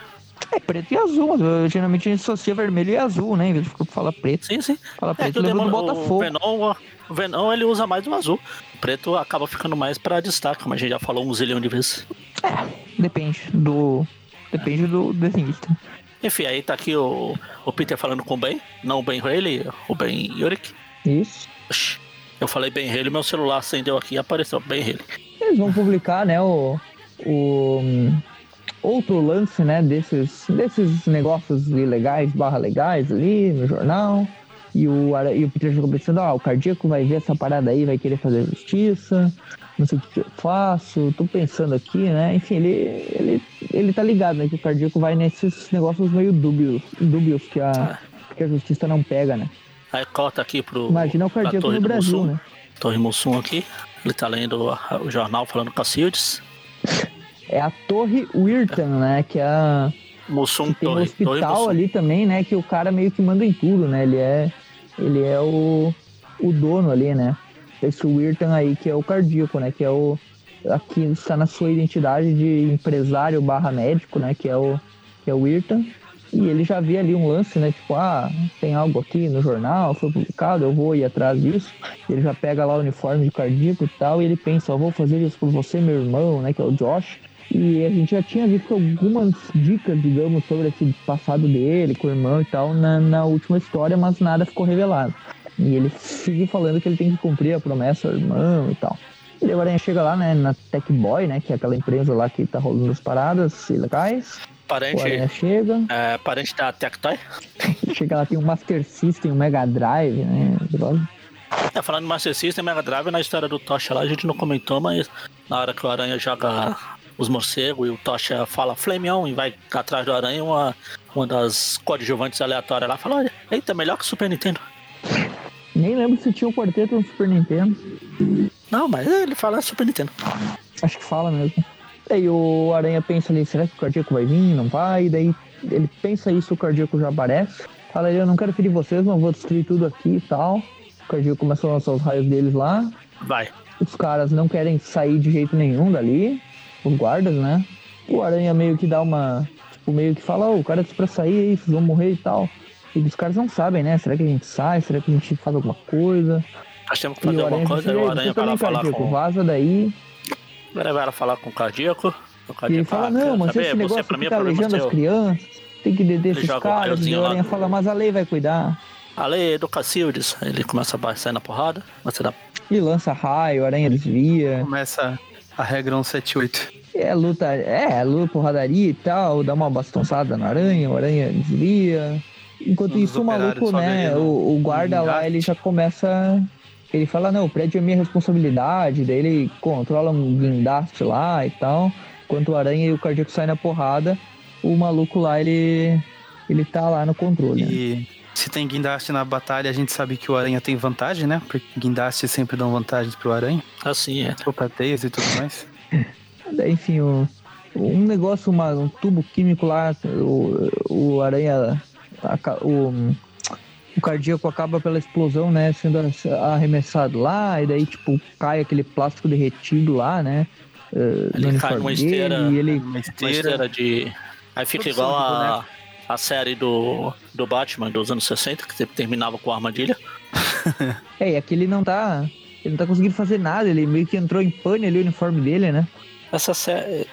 É preto e azul, mas eu, geralmente a gente associa vermelho e azul, né? Em vez de falar preto. Sim, sim. Fala é preto, é, lembra do Botafogo. O Venom, o Venom, ele usa mais o azul. O preto acaba ficando mais pra destaque, como a gente já falou um zilhão de vezes. É, depende do... Depende do desenhista. Enfim, aí tá aqui o, o Peter falando com o Ben, não o Ben Haley, o Ben Yurik. Isso. Oxi. Eu falei Ben Haley, meu celular acendeu aqui e apareceu Ben Haley. Eles vão publicar, né, o, o, outro lance, né, desses, desses negócios ilegais, barra legais ali no jornal. E o, e o Peter ficou pensando, ah, o cardíaco vai ver essa parada aí, vai querer fazer justiça, não sei o que eu faço, tô pensando aqui, né? Enfim, ele, ele, ele tá ligado, né? Que o cardíaco vai nesses negócios meio dúbios, dúbios que a, que a justiça não pega, né? Aí corta aqui pro. Imagina o cardíaco no Brasil, Mussum. né? Torre Mussum aqui. Ele tá lendo o, jornal falando com a Cacildes. É a Torre Wirtan, né? Que é a. Mussum que tem um Torre. Torre hospital Mussum. ali também, né? Que o cara meio que manda em tudo, né? Ele é. Ele é o. O dono ali, né? Esse Wirtan aí, que é o cardíaco, né? Que é o. Aqui está na sua identidade de empresário barra médico, né? Que é o. Que é o Wirtan. E ele já vê ali um lance, né? Tipo, ah, tem algo aqui no jornal, foi publicado, eu vou ir atrás disso. Ele já pega lá o uniforme de cardíaco e tal, e ele pensa, eu vou fazer isso por você, meu irmão, né? Que é o Josh. E a gente já tinha visto algumas dicas, digamos, sobre esse passado dele, com o irmão e tal, na, na última história, mas nada ficou revelado. E ele fica falando que ele tem que cumprir a promessa ao irmão e tal. E daí o Aranha chega lá, né, na Tech Boy, né, que é aquela empresa lá que tá rolando as paradas ilegais. Parente, chega, é, parente da Tectoy. chega lá, tem um Master System, um Mega Drive, né, droga. É, falando de Master System Mega Drive, na história do Tocha lá, a gente não comentou, mas na hora que o Aranha joga os morcegos e o Tocha fala Flame On e vai atrás do Aranha, uma, uma das coadjuvantes aleatórias lá fala: Olha, eita, melhor que o Super Nintendo. Nem lembro se tinha o quarteto no Super Nintendo. Não, mas ele fala Super Nintendo. Acho que fala mesmo. Daí o Aranha pensa ali, será que o cardíaco vai vir? Não vai? Daí ele pensa isso, o cardíaco já aparece. Fala eu não quero ferir vocês, mas vou destruir tudo aqui e tal. O cardíaco começa a lançar os raios deles lá. Vai. Os caras não querem sair de jeito nenhum dali. Os guardas, né? O Aranha meio que dá uma. Tipo, meio que fala, ô, o cara disse pra sair aí, vocês vão morrer e tal. E os caras não sabem, né? Será que a gente sai? Será que a gente faz alguma coisa? Nós temos que fazer o alguma Aranha coisa, aí o "Ei, Aranha vai lá falar cardíaco, com. vaza daí. Aranha vai lá falar com o cardíaco. O E ele cardíaco fala, não, mas saber? esse Você negócio pra mim é tá alejando as seu. crianças. Tem que deter esses um caras. E lá Aranha do- fala, mas a lei vai cuidar. A lei é do Cacildes. Ele começa a sair na porrada. Você dá E lança raio, o Aranha desvia. Começa a regra 178. É luta, é, luta, porradaria e tal, dá uma bastonçada na aranha, o aranha desvia. Enquanto Um isso, o maluco, né, o, o guarda lá, ele já começa. Ele fala, não, o prédio é minha responsabilidade, daí ele controla um guindaste lá e tal. Enquanto o aranha e o cardíaco saem na porrada, o maluco lá, ele. Ele tá lá no controle. né? E se tem guindaste na batalha, a gente sabe que o aranha tem vantagem, né? Porque guindastes sempre dão vantagens pro aranha. assim, é. Tropateias e tudo mais. Daí, enfim, o, um negócio, uma, um tubo químico lá, o, o aranha, o, o cardíaco acaba pela explosão, né, sendo arremessado lá, e daí, tipo, cai aquele plástico derretido lá, né, eh, Ele cai uniforme numa dele, esteira. e ele, Uma Uma esteira. esteira de. Aí fica igual a, a série do, do Batman dos anos 60, que sempre terminava com a armadilha. é, e aqui ele não tá, ele não tá conseguindo fazer nada, ele meio que entrou em pane ali o uniforme dele, né, Essa,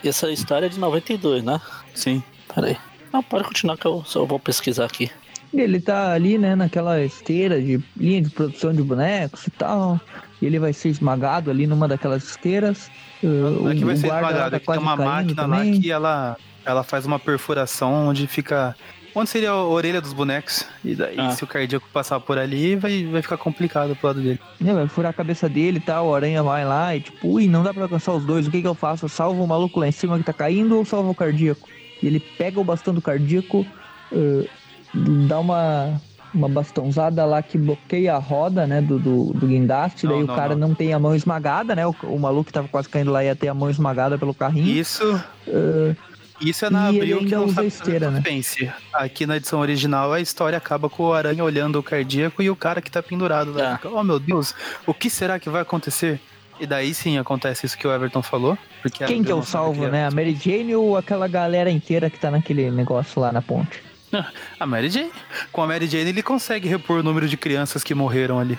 essa história é de 92, né? Sim. Peraí. Não, pode continuar que eu só vou pesquisar aqui. Ele tá ali, né, naquela esteira de linha de produção de bonecos e tal. E ele vai ser esmagado ali numa daquelas esteiras. Uh, Não é que vai ser lá esmagado, tá é que tem uma máquina lá também. que ela, ela faz uma perfuração onde fica. Onde seria a orelha dos bonecos? E daí, Ah. se o cardíaco passar por ali, vai, vai ficar complicado pro lado dele. Né, vai furar a cabeça dele e tal. O aranha vai lá e tipo, ui, não dá pra alcançar os dois. O que que eu faço? Eu salvo o maluco lá em cima que tá caindo ou salvo o cardíaco? E ele pega o bastão do cardíaco, uh, dá uma. Uma bastãozada lá que bloqueia a roda, né, do, do, do guindaste, Não, daí não, o cara não. não. tem a mão esmagada, né, o, o maluco que tava quase caindo lá ia ter a mão esmagada pelo carrinho. Isso. Uh, Isso é na E Abril que não usa sabe esteira, né? suspense. Aqui na edição original, a história acaba com o aranha olhando o cardíaco e o cara que tá pendurado lá. Ah. Fica, Oh meu Deus, o que será que vai acontecer? E daí sim acontece isso que o Everton falou. Porque Quem que eu não sabe salvo, que é. né? A Mary Jane ou aquela galera inteira que tá naquele negócio lá na ponte? A Mary Jane. Com a Mary Jane ele consegue repor o número de crianças que morreram ali.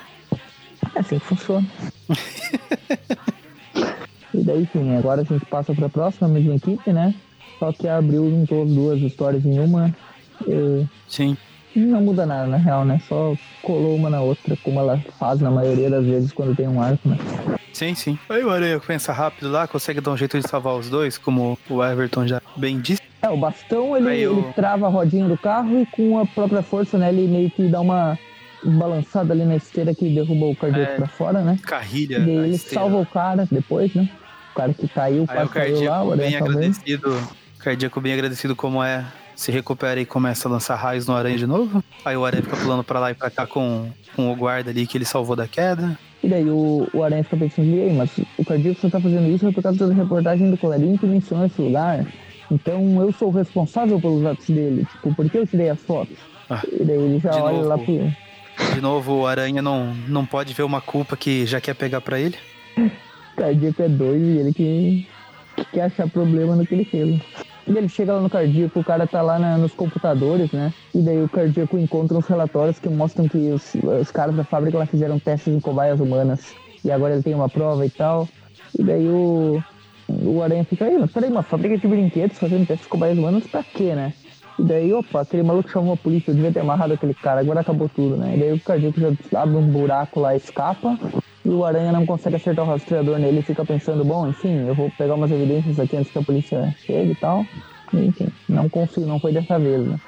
É assim que funciona. e daí, enfim, agora a gente passa pra próxima mesma equipe, né? Só que a Abril juntou as duas histórias em uma. Eh, Sim. Não muda nada, na real, né? Só colou uma na outra, como ela faz na maioria das vezes quando tem um arco, né? Sim, sim. Aí o Aranha pensa rápido lá, consegue dar um jeito de salvar os dois, como o Everton já bem disse. É, o bastão ele, eu- ele trava a rodinha do carro e com a própria força, né? Ele meio que dá uma balançada ali na esteira que derruba o cardíaco É. pra fora, né? Carrilha. E ele esteira. salva o cara depois, né? O cara que caiu, o caiu lá, o Aranha bem agradecido. O cardíaco bem agradecido como é. Se recupera e começa a lançar raios no aranha de novo. Aí o aranha fica pulando pra lá e pra cá com, com o guarda ali que ele salvou da queda. E daí o, o Aranha fica pensando, e aí, mas o cardíaco só tá fazendo isso por causa da reportagem do Clarim que mencionou esse lugar. Então eu sou o responsável pelos atos dele. Tipo, por que eu tirei as fotos? Ah, e daí ele já olha novo. lá pro. De novo, o aranha não, não pode ver uma culpa que já quer pegar pra ele. O cardíaco é doido e ele que, que quer achar problema no que ele fez. E ele chega lá no cardíaco, o cara tá lá na- nos computadores, né? E daí o cardíaco encontra uns relatórios que mostram que os, os caras da fábrica lá fizeram testes em cobaias humanas. E agora ele tem uma prova e tal. E daí o, o Aranha fica aí, mas peraí, uma fábrica de brinquedos fazendo testes em cobaias humanas pra quê, né? E daí, opa, aquele maluco chamou a polícia, eu devia ter amarrado aquele cara, agora acabou tudo, né? E daí o cardíaco já abre um buraco lá, escapa, e o Aranha não consegue acertar o rastreador nele e fica pensando, bom, enfim, eu vou pegar umas evidências aqui antes que a polícia chegue e tal. E, enfim, não consigo, não foi dessa vez, né?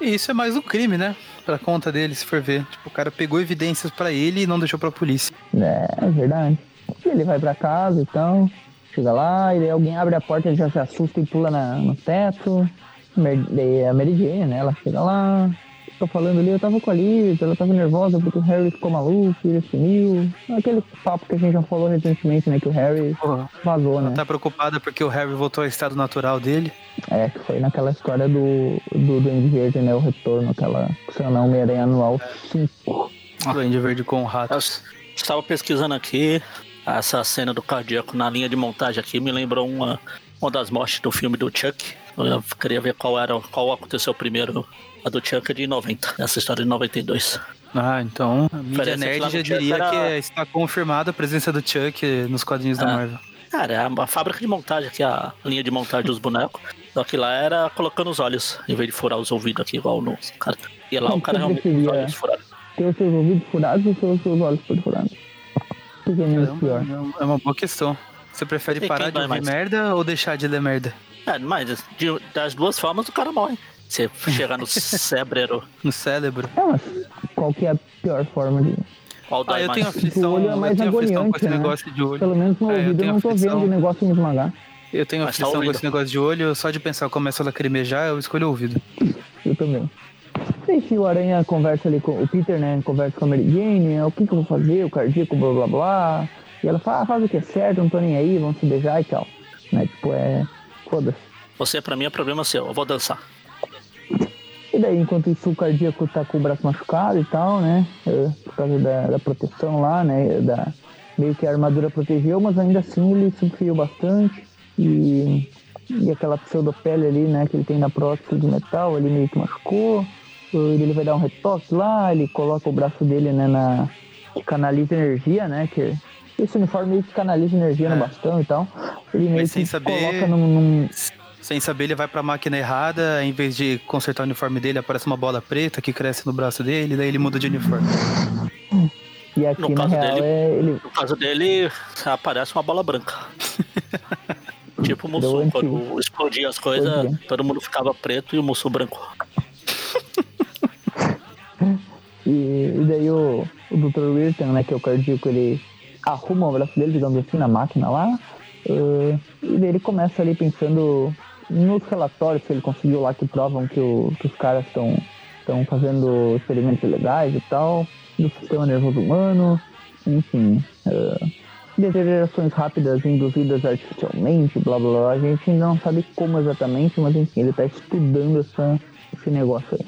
E isso é mais um crime, né? Pra conta dele, se for ver. Tipo, o cara pegou evidências pra ele e não deixou pra polícia. É, é verdade. E ele vai pra casa e tal, chega lá, e daí alguém abre a porta, ele já se assusta e pula na- no teto. Mer- Daí é a Mary Jane, né? Ela chega lá, fica falando ali, eu tava com a Liz, ela tava nervosa porque o Harry ficou maluco, ele sumiu. Aquele papo que a gente já falou recentemente, né? Que o Harry Porra, vazou, né? ela tá preocupada porque o Harry voltou ao estado natural dele. É, que foi naquela história do, do Duende Verde, né? O retorno, aquela, se não, Homem-Aranha Anual 5. Duende verde com o rato. Eu estava pesquisando aqui essa cena do cardíaco na linha de montagem aqui, me lembrou uma, uma das mortes do filme do Chuck. Eu queria ver qual era, qual aconteceu primeiro. A do Chuck é de 90, essa história é de 92. Ah, então a mídia Parece que nerd já diria era- que está confirmada a presença do Chuck nos quadrinhos da Ah. Marvel. Cara, é a, fábrica de montagem aqui, a linha de montagem dos bonecos. Só que lá era colocando os olhos, em vez de furar os ouvidos aqui, igual no cara. E lá o cara realmente os olhos furados. Ter os seus ouvidos furados ou ter os seus olhos que é? É uma boa questão. Você prefere parar de ouvir mais? merda ou deixar de ler merda? É, mas de- das duas formas o cara morre. Você chegar no cérebro, No cérebro? É, mas qual que é a pior forma de... qual Ah, eu tenho aflição, O olho é eu mais tenho aflição com agoniante, esse né? negócio de olho. Pelo menos no É, eu ouvido eu tenho não tô aflição. vendo o negócio me esmagar. Eu tenho Mas tá aflição com ouvindo. esse negócio de olho, só de pensar que começa a lacrimejar, eu escolho o ouvido. Eu também. E Enfim, o Aranha conversa ali com o Peter, né? Conversa com a Mary Jane, né, o que, que eu vou fazer, o cardíaco, blá blá blá. E ela fala, ah, faz o que é certo, não tô nem aí, vamos se beijar e tal. Né? Tipo, é. Foda-se. Você, pra mim, é problema seu. Eu vou dançar. E daí, enquanto isso, o cardíaco tá com o braço machucado e tal, né? é, Por causa da, da proteção lá, né? Da, meio que a armadura protegeu, mas ainda assim ele sofreu bastante. E, e aquela pseudopele ali, né? Que ele tem na prótese de metal, ele meio que machucou. Ele ele vai dar um retoque lá, ele coloca o braço dele, né? Na, que canaliza energia, né? Que esse uniforme meio que canaliza energia É. no bastão e tal. Ele meio Mas sem que saber- coloca num- num, Sem saber, ele vai pra máquina errada, em vez de consertar o uniforme dele, aparece uma bola preta que cresce no braço dele, daí ele muda de uniforme. E aqui, No caso real, dele- é ele, No caso dele, aparece uma bola branca. tipo o Mussu, quando explodia as coisas, todo mundo ficava preto e o Mussu branco. E, e daí o, o Dr. Wilton, né, que é o cardíaco, ele arruma o braço dele, digamos assim, na máquina lá. eh, e daí ele começa ali pensando nos relatórios que ele conseguiu lá que provam que, o- que os caras estão estão fazendo experimentos legais e tal, do sistema nervoso humano, enfim. eh, deteriorações rápidas induzidas artificialmente, blá blá blá. A gente ainda não sabe como exatamente, mas enfim, ele está estudando essa, esse negócio aí.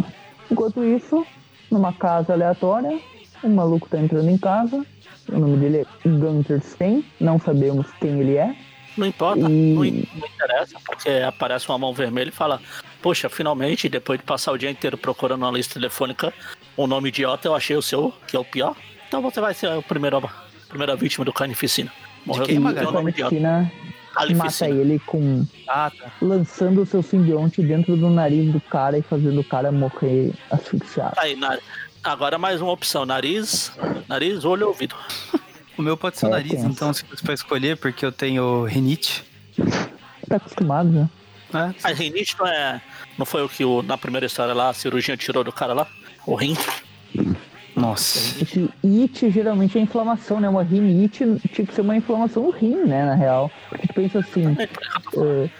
Enquanto isso, numa casa aleatória, um maluco tá entrando em casa. O nome dele é Gunter Stein, não sabemos quem ele é. Não importa, E- não, interessa, porque aparece uma mão vermelha e fala: Poxa, finalmente, depois de passar o dia inteiro procurando uma lista telefônica, um nome idiota, eu achei o seu, que é o pior. Então você vai ser a primeira, a primeira vítima do carnificina. Morreu quem, o nome idiota. Carnificina, mata ele com Ah, tá. lançando o seu simbionte dentro do nariz do cara e fazendo o cara morrer asfixiado. Aí, na- agora mais uma opção: nariz, nariz, olho e ouvido. O meu pode ser o É, nariz, então se fosse pra escolher, porque eu tenho rinite. Tá acostumado, né? né? Mas rinite não é. Não foi o que o, na primeira história lá, a cirurgia tirou do cara lá? O rim? Nossa. Esse it geralmente é inflamação, né? Uma rinite tinha que ser uma inflamação no rim, né? Na real. Porque tu pensa assim. é,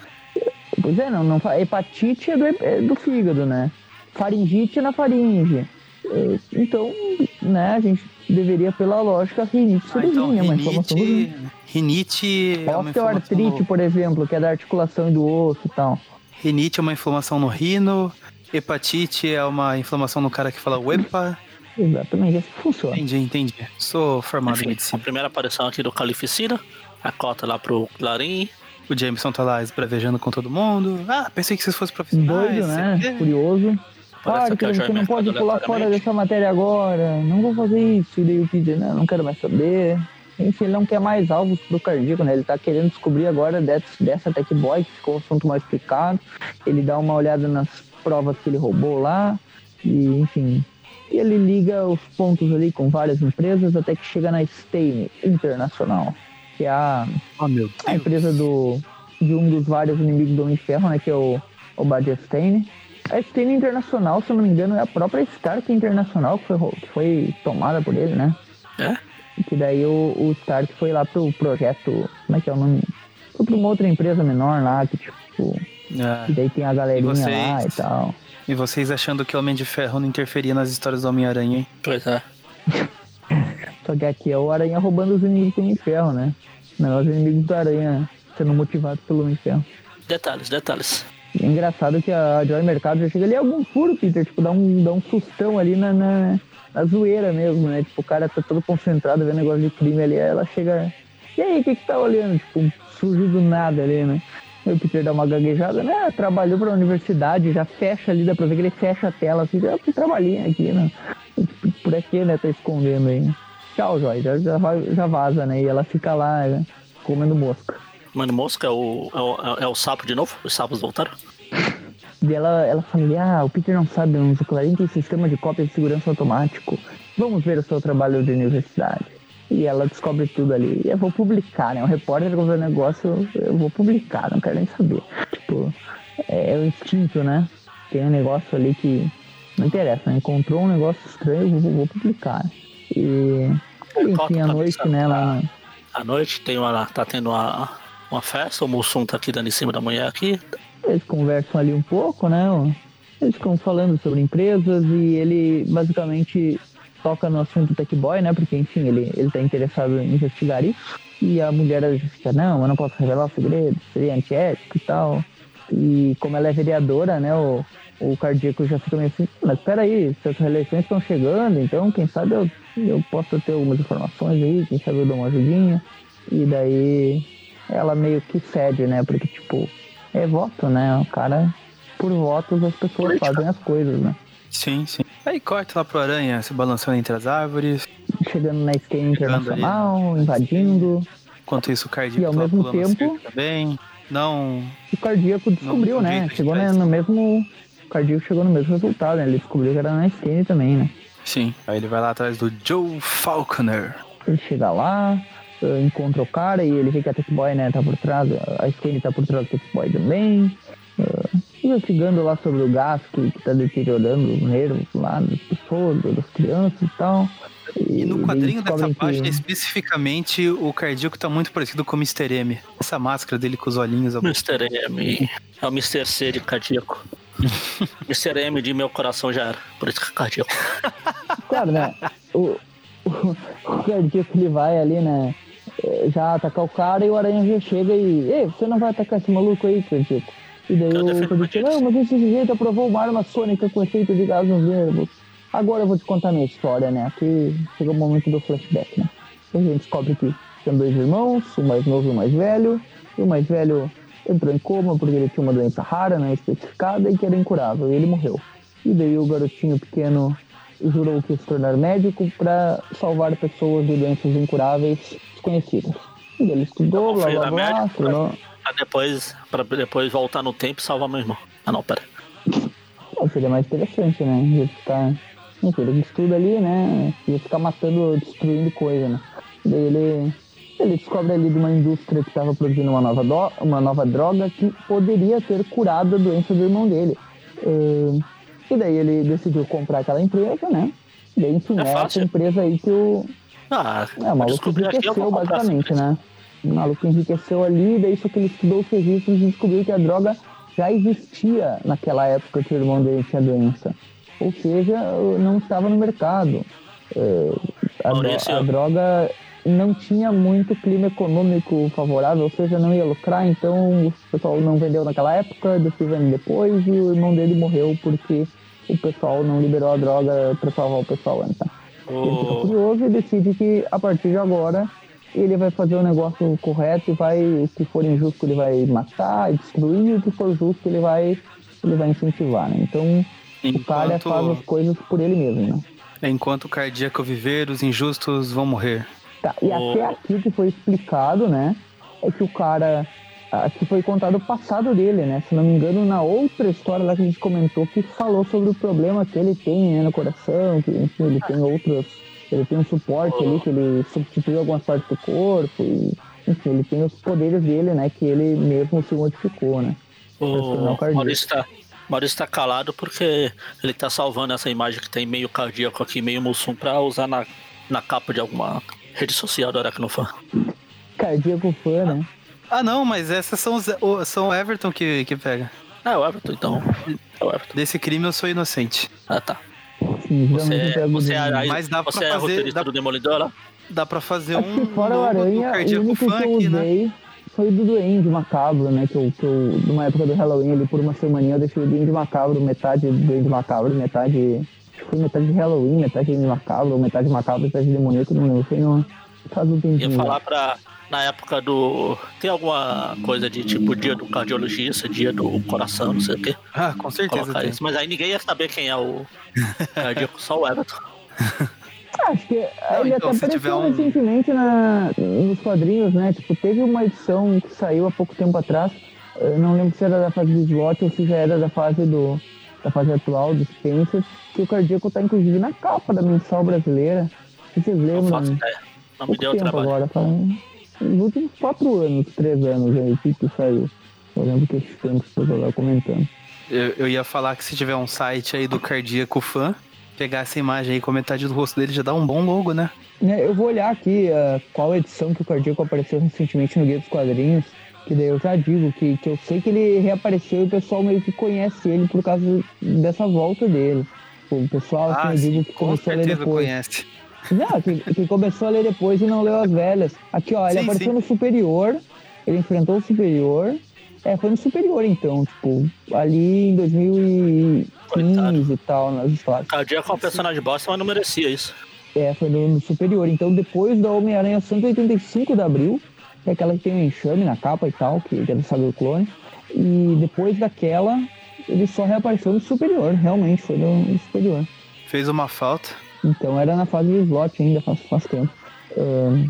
pois é, não, não, hepatite é do, é do fígado, né? Faringite é na faringe. É, então, né, a gente deveria, pela lógica, rinite ser Ah, então rim. rinite. Rinite é uma inflamação Osteoartrite, no, por exemplo, que é da articulação e do osso e tal. rinite é uma inflamação no rino. Hepatite é uma inflamação no cara que fala uepa. Exatamente, assim que funciona. Entendi, entendi. Sou formado em Enfim, a medicina. primeira aparição aqui do Calificina. A cota lá pro Clarim. O Jameson tá lá esbravejando com todo mundo. Ah, pensei que vocês fossem profissionais. Doido, né? Curioso. O você não pode pular fora dessa matéria agora. Não vou fazer isso. E daí o Peter, não, não quero mais saber. Enfim, ele não quer mais alvos pro cardíaco, né? Ele tá querendo descobrir agora dessa, dessa Tech Boy, que ficou o assunto mais explicado. Ele dá uma olhada nas provas que ele roubou lá. E, enfim. E ele liga os pontos ali com várias empresas até que chega na Stein Internacional, que é a Oh, meu a empresa do, de um dos vários inimigos do Homem de Ferro, né? Que é o, o Badia Stein. A Stein Internacional, se eu não me engano, é a própria Stark Internacional que foi, que foi tomada por ele, né? É? E que daí o, o Stark foi lá pro projeto. Como é que é o nome? Foi pra uma outra empresa menor lá, que tipo. Ah, Que daí tem a galerinha E vocês? lá e tal. E vocês achando que o Homem de Ferro não interferia nas histórias do Homem-Aranha, hein? Pois é. Só que aqui é o Aranha roubando os inimigos do Homem de Ferro, né? Não, os inimigos do Aranha sendo motivados pelo Homem de Ferro. Detalhes, É engraçado que a Joy Mercado já chega ali, é algum furo, Peter, tipo, dá um, dá um sustão ali na, na, na zoeira mesmo, né? Tipo, o cara tá todo concentrado vendo negócio de crime ali, aí ela chega. E aí, o que que tá olhando? Tipo, surgiu do nada ali, né? Aí o Peter dá uma gaguejada, né? Trabalhou pra universidade, já fecha ali, dá pra ver que ele fecha a tela, assim, ah, que trabalhinho aqui, né? Por aqui, né? Tá escondendo aí. Tchau, Joy, já, já, já vaza, né? E ela fica lá, né? comendo mosca. Mano, mosca é o, é, o, é o sapo de novo? Os sapos voltaram? E ela, ela fala, ali, ah, o Peter não sabe, mas o Clarim tem sistema de cópia de segurança automático. Vamos ver o seu trabalho de universidade. E ela descobre tudo ali. E eu vou publicar, né? O repórter que o negócio, eu vou publicar, não quero nem saber. Tipo, é, é o instinto, né? Tem um negócio ali que não interessa, né? Encontrou um negócio estranho, eu vou, vou publicar. E, enfim, à noite, né? Lá, À noite tem uma, tá tendo uma, uma festa, o Mussum tá aqui dando em cima da mulher aqui. Eles conversam ali um pouco, né? Eles ficam falando sobre empresas e ele basicamente toca no assunto Tech Boy, né? Porque, enfim, ele, ele tá interessado em investigar isso. E a mulher fica, não, eu não posso revelar o segredo, seria antiético e tal. E como ela é vereadora, né? O, o cardíaco já fica meio assim, mas peraí, se as reeleições estão chegando, então quem sabe eu, eu posso ter algumas informações aí, quem sabe eu dou uma ajudinha. E daí ela meio que cede, né? Porque, tipo, é voto, né? O cara, por votos, as pessoas fazem as coisas, né? Sim, sim. Aí corta lá pro Aranha se balançando entre as árvores. Chegando na skate Chegando ali. internacional, invadindo. Enquanto isso, o cardíaco E ao tá mesmo tempo- também. Não. O cardíaco descobriu, Não, né? jeito Chegou né, no mesmo. O cardíaco chegou no mesmo resultado, né? Ele descobriu que era na skate também, né? Sim. Aí ele vai lá atrás do Joe Falconer. Ele chega lá, eh, encontra o cara e ele vê que a Tech Boy, né, tá por trás, a Skane tá por trás do Tech Boy também. Uh, investigando lá sobre o gás que, que tá deteriorando os nervos lá das pessoas, das crianças e tal. E no daí quadrinho dessa que- página, especificamente, o cardíaco tá muito parecido com o Mr. M. Essa máscara dele com os olhinhos. Mr. M. É o Mr. C de cardíaco. Mr. M de meu coração já era. Por isso que é cardíaco. Claro, né? O, o, o cardíaco ele vai ali, né? Eh, Já atacar o cara e o aranha já chega e. Ei, você não vai atacar esse maluco aí, cardíaco? E daí Eu o cardíaco, não, mas esse sujeito aprovou uma arma sônica com efeito de gás nos nervos. Agora eu vou te contar a minha história, né? Aqui chega o momento do flashback, né? A gente descobre que são dois irmãos, o mais novo e o mais velho. E o mais velho entrou em coma porque ele tinha uma doença rara, né? Especificada e que era incurável. E ele morreu. E daí o garotinho pequeno jurou que ia se tornar médico para salvar pessoas de doenças incuráveis desconhecidas. Ele estudou, blá Fui blá blá, médica, estudou. Pra depois, pra depois voltar no tempo e salvar meu irmão. Ah não, pera. Pô, seria mais interessante, né? Ele ficar. Enfim, ele estuda ali, né? Ia ficar matando, destruindo coisa, né? Daí ele. Ele descobre ali de uma indústria que estava produzindo uma nova, do- uma nova droga que poderia ter curado a doença do irmão dele. Ahn, e daí ele decidiu comprar aquela empresa, né? E daí, enfim, É essa empresa aí que o, Ah, é, o maluco enriqueceu basicamente, né? O maluco enriqueceu ali, daí só que ele estudou os registros e descobriu que a droga já existia naquela época que o irmão dele tinha doença. Ou seja, não estava no mercado. É, a, Maurício. a droga não tinha muito clima econômico favorável, ou seja, não ia lucrar, então o pessoal não vendeu naquela época, depois vende depois, e o irmão dele morreu porque o pessoal não liberou a droga para salvar o pessoal antes. Ele fica O... curioso e decide que a partir de agora ele vai fazer o negócio correto e vai, o que for injusto ele vai matar, destruir, e o que for justo ele vai, ele vai incentivar, né? Então o cara Enquanto, faz as coisas por ele mesmo, né? enquanto o cardíaco viver, os injustos vão morrer. Tá, e O- até aqui que foi explicado, né? É que o cara. Aqui foi contado o passado dele, né? Se não me engano, na outra história lá que a gente comentou, que falou sobre o problema que ele tem né, no coração, que enfim, ele tem outros. Ele tem um suporte ali, que ele substituiu algumas partes do corpo, e enfim, ele tem os poderes dele, né? Que ele mesmo se modificou, né? O cardíaco. Maurício tá, Maurício tá calado porque ele tá salvando essa imagem que tem meio cardíaco aqui, meio mussum, pra usar na, na capa de alguma rede social do Aracnofan. Cardíaco fã, né? Ah, não, mas essas são, os, o- são o Everton que, que pega. Ah, é o Everton, então. É o Everton. Desse crime eu sou inocente. Ah, tá. Sim, Você, pega você, é, Mas dá pra você é fazer- roteirista dá- do Demolidor lá? Dá pra fazer Acho um que fora o do Aranha, o único que eu funk, né? usei foi o do Duende Macabro, né? Que eu, que eu, numa época do Halloween, ali por uma semaninha, eu deixei o Duende Macabro, metade do Duende Macabro, metade. Acho que foi metade de Halloween, metade de Duende Macabro, metade macabro, metade demoníaco, não lembro. Foi no. Faz um Ia tempinho. falar pra. Na época do. Tem alguma coisa de tipo dia do cardiologista, dia do coração, não sei o quê. Ah, com certeza tem. isso. Mas aí ninguém ia saber quem é o cardíaco, só o Everton. Acho que Não, ele então, até apareceu um- recentemente na, nos quadrinhos, né? Tipo, teve uma edição que saiu há pouco tempo atrás. Eu não lembro se era da fase do slot ou se já era da fase do da fase atual do Spencer, que o cardíaco tá inclusive na capa da mensal brasileira. Se vocês Não lembram, faço ideia. Não me deu tempo trabalho. agora, faz nos últimos quatro anos, três anos aí que, que saiu. Eu lembro que esses tempos que eu tava comentando. Eu, eu ia falar que se tiver um site aí do cardíaco fã, pegar essa imagem aí com metade do rosto dele já dá um bom logo, né? Né, Eu vou olhar aqui ah, qual edição que o Cardíaco apareceu recentemente no Guia dos Quadrinhos, que daí eu já digo que, que eu sei que ele reapareceu e o pessoal meio que conhece ele por causa dessa volta dele. O pessoal, assim, eu digo que Ah, com começou a ler depois. conhece. Não, que, que começou a ler depois e não leu as velhas. Aqui, ó, ele Sim, apareceu sim. no Superior, ele enfrentou o Superior. É, foi no Superior então, tipo, ali em 2015 e tal, nas histórias. Cardíaco é um personagem bosta, mas não merecia isso. É, foi no, no Superior. Então, depois da Homem-Aranha 185 de abril, que é aquela que tem um enxame na capa e tal, que, que é do Saga do Clone. E depois daquela, ele só reapareceu no Superior, realmente, foi no, no Superior. Fez uma falta. Então era na fase do slot ainda, faz, faz tempo. Ahn,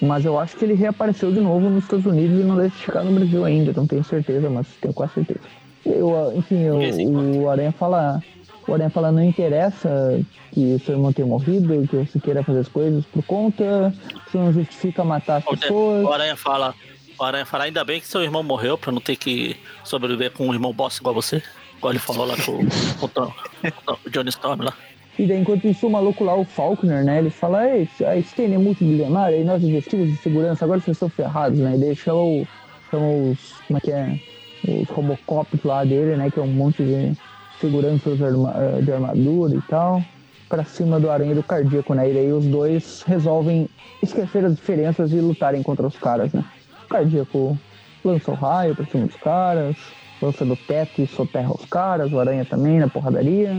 mas eu acho que ele reapareceu de novo nos Estados Unidos e não deve ficar no Brasil ainda, não tenho certeza, mas tenho quase certeza. Eu, ah, enfim, eu- importa. o Aranha fala. O Aranha fala, não interessa que seu irmão tenha morrido, que você queira fazer as coisas por conta, isso não justifica matar as O pessoas. Aranha fala. O Aranha fala, ainda bem que seu irmão morreu pra não ter que sobreviver com um irmão bosta igual você. Igual ele falou lá com, com o com o Johnny Storm lá. E daí, enquanto isso, o maluco lá, o Faulkner, né? Ele fala, Ei, a Stein é multibilionária e nós investimos em segurança, agora vocês estão ferrados, né? E daí chama, o, chama os. Como é que é? Os Robocops lá dele, né? Que é um monte de seguranças eh, de armadura e tal. Pra cima do aranha do cardíaco, né? E daí os dois resolvem esquecer as diferenças e lutarem contra os caras, né? O cardíaco lança o raio pra cima dos caras, lança do teto e soterra os caras, o aranha também na porradaria.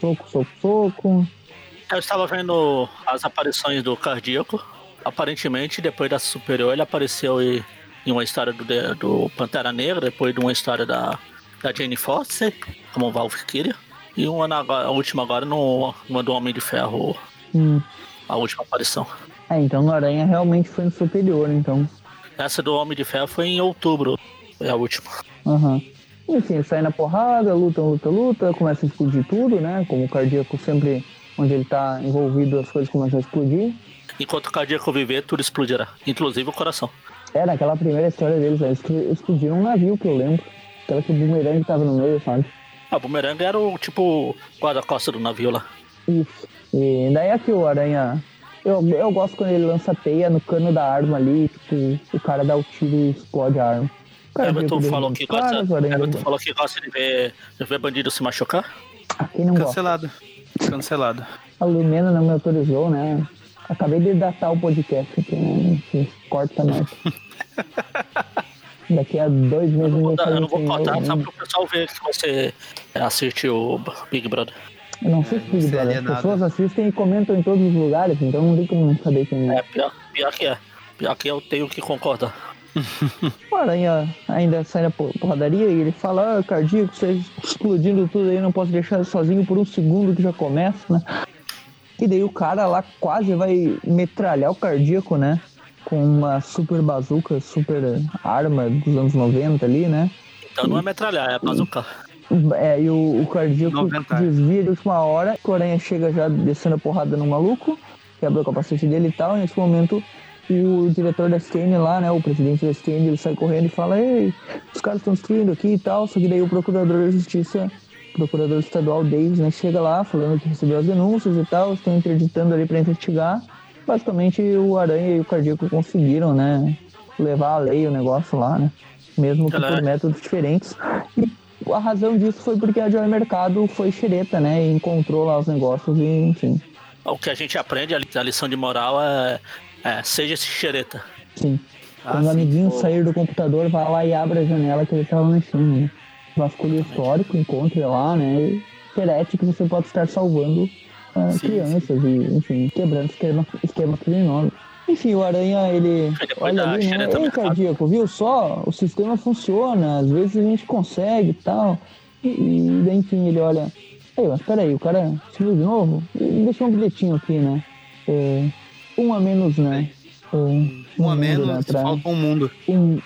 Soco, soco, soco. Eu estava vendo as aparições do cardíaco. Aparentemente, depois da Superior, ele apareceu em uma história do, do Pantera Negra, depois de uma história da, da Jane Foster, como Valkyria. E uma na, a última agora no, numa do Homem de Ferro, Hum. a última aparição. É, então no Aranha realmente foi no superior, então. Essa do Homem de Ferro foi em outubro. Foi a última. Aham. Enfim, sai na porrada, luta, luta, luta, começa a explodir tudo, né? Como o cardíaco sempre, onde ele tá envolvido, as coisas começam a explodir. Enquanto o cardíaco viver, tudo explodirá. Inclusive o coração. É, naquela primeira história deles, eles explodiram um navio que eu lembro. Aquela que o bumerangue tava no meio, sabe? Ah, o bumerangue era o tipo guarda-costa do navio lá. Isso. E daí aqui o Aranha. Eu, eu gosto quando ele lança teia no cano da arma ali, tipo, o cara dá o tiro e explode a arma. Everton falou, que gosta, Everton falou que gosta de ver, de ver bandido se machucar. Ah, quem não gosta? Cancelado. Cancelado. A Lumena não me autorizou, né? Acabei de datar o podcast aqui, né? Corta mais. Daqui a dois meses Eu não vou, dar- eu não vou contar novo, só né? pro pessoal ver que você assiste o Big Brother. Eu não sei se Big é Brother. As pessoas assistem e comentam em todos os lugares, então não tem como saber quem é. É, pior, pior que é. Pior que eu tenho que concordar. O Aranha ainda sai na por- porradaria e ele fala, ah, cardíaco, você explodindo tudo aí, não posso deixar sozinho por um segundo que já começa, né? E daí o cara lá quase vai metralhar o cardíaco, né? Com uma super bazuca, super arma dos anos 90 ali, né? Então não é metralhar, é bazucar. É, e o, o cardíaco 90. desvia de última hora, o Aranha chega já descendo a porrada no maluco, quebra o capacete dele e tal, e nesse momento o diretor da STN lá, né, o presidente da STN, ele sai correndo e fala, ei, os caras estão destruindo aqui e tal, só que daí o procurador da justiça, o procurador estadual Davis, né, chega lá falando que recebeu as denúncias e tal, estão interditando ali para investigar. Basicamente o Aranha e o Cardíaco conseguiram, né, levar a lei o negócio lá, né, mesmo que por métodos diferentes. E a razão disso foi porque a Joy Mercado foi xereta, né, e encontrou lá os negócios e, enfim, O que a gente aprende, a lição de moral é, é seja esse xereta. sim. Ah, Quando o sim. amiguinho sair do computador, vai lá e abre a janela que ele estava mexendo, né? Vasculhe o histórico, encontre lá, né? E perete que você pode estar salvando ah, Sim, crianças e, enfim, quebrando esquema, esquema criminoso. Enfim, o Aranha, ele olha da ali, né? Ei, mercado. cardíaco, viu só? O sistema funciona, às vezes a gente consegue e tal. E, e daí, enfim, ele olha... Ei, mas peraí, o cara subiu de novo? E deixou um bilhetinho aqui, né? É, um a menos, né? É, Um a mundo, menos, né, pra- falta um mundo. um,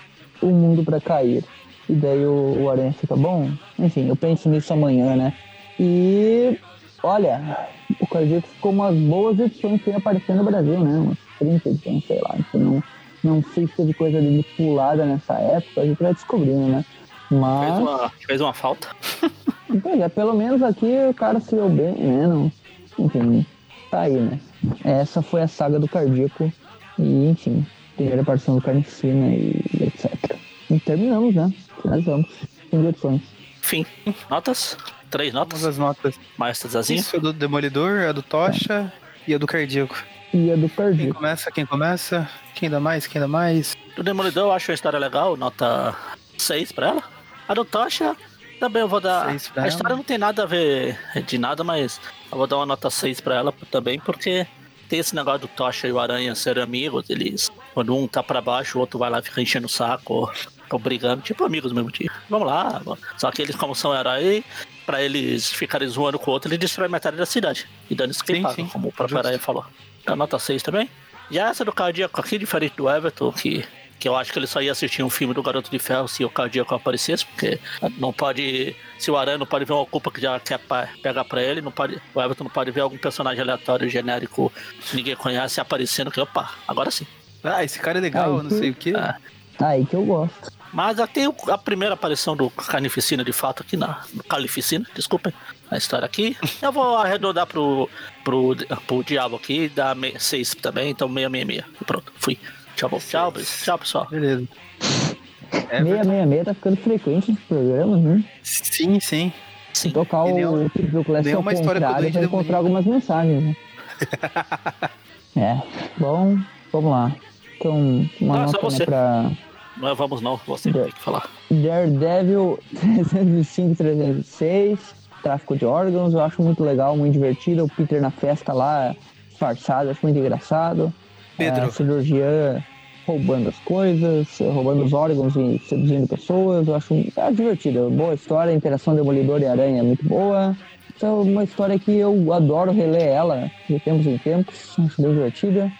um mundo pra cair. E daí o, o Aranha fica bom. Enfim, eu penso nisso amanhã, né? E olha, o Cardíaco ficou umas boas edições sem aparecer no Brasil, né? Umas 30 edições, sei lá. Enfim, não, não sei se teve coisa dele pulada nessa época, a gente vai descobrindo, né? Fez Mas, uma, fez uma falta. pois é, pelo menos aqui o cara se deu bem, né? Não, enfim, tá aí, né? Essa foi a saga do Cardíaco. E, enfim, primeira aparição do Carnificina e etc. E terminamos, né? Finalizamos. Edições. Enfim, notas? Três Vamos notas? às notas. Mais Zazinho? Isso é do Demolidor, é do Tocha e é do Cardíaco. E a do Quem Cardíaco. começa, quem começa? Quem dá mais, quem dá mais? Do Demolidor eu acho a história legal, nota 6 pra ela. A do Tocha, também eu vou dar. Seis A ela. história não tem nada a ver de nada, mas eu vou dar uma nota 6 pra ela também, porque tem esse negócio do Tocha e o Aranha serem amigos, eles. Quando um tá pra baixo, o outro vai lá e fica enchendo o saco, ou, ou brigando, tipo amigos mesmo, tipo, vamos lá. vamos. Só que eles, como são heróis, pra eles ficarem zoando com o outro, eles destroem metade da cidade. E dando isso que como o próprio. Aranha falou. Então, nota 6 também. Já essa do Cardíaco aqui, diferente do Everton, que, que eu acho que ele só ia assistir um filme do Garoto de Ferro se o Cardíaco aparecesse, porque não pode. Se o Aranha não pode ver uma culpa que já quer pa- pegar pra ele, não pode, o Everton não pode ver algum personagem aleatório, genérico, que ninguém conhece, aparecendo, que opa, agora sim. Ah, esse cara é legal, Ah, não sei o quê. Ah. Aí que eu gosto. Mas até a primeira aparição do Carnificina de fato aqui na. Calificina, desculpem a história aqui. Eu vou arredondar pro, pro, pro Diabo aqui, dar 6 também, então 666. E pronto, fui. Tchau, tchau, tchau, pessoal. Beleza. É, 666 tá ficando frequente nos programas, né? sim, sim. Sim. Tocar E o uma- Triple Class nem ao uma história contrário, vai demoníaca. encontrar algumas mensagens, né? é, bom, vamos lá. Então, uma Não, só nota né, pra Não é vamos não, você tem que falar. Daredevil 305 306, tráfico de órgãos, eu acho muito legal, muito divertido. O Peter na festa lá, disfarçado, acho muito engraçado. Pedro. A cirurgiã roubando as coisas, roubando os órgãos e seduzindo pessoas, eu acho é divertido. Boa história, a interação Demolidor e Aranha é muito boa. Então, uma história que eu adoro reler ela de tempos em tempos, acho bem divertida.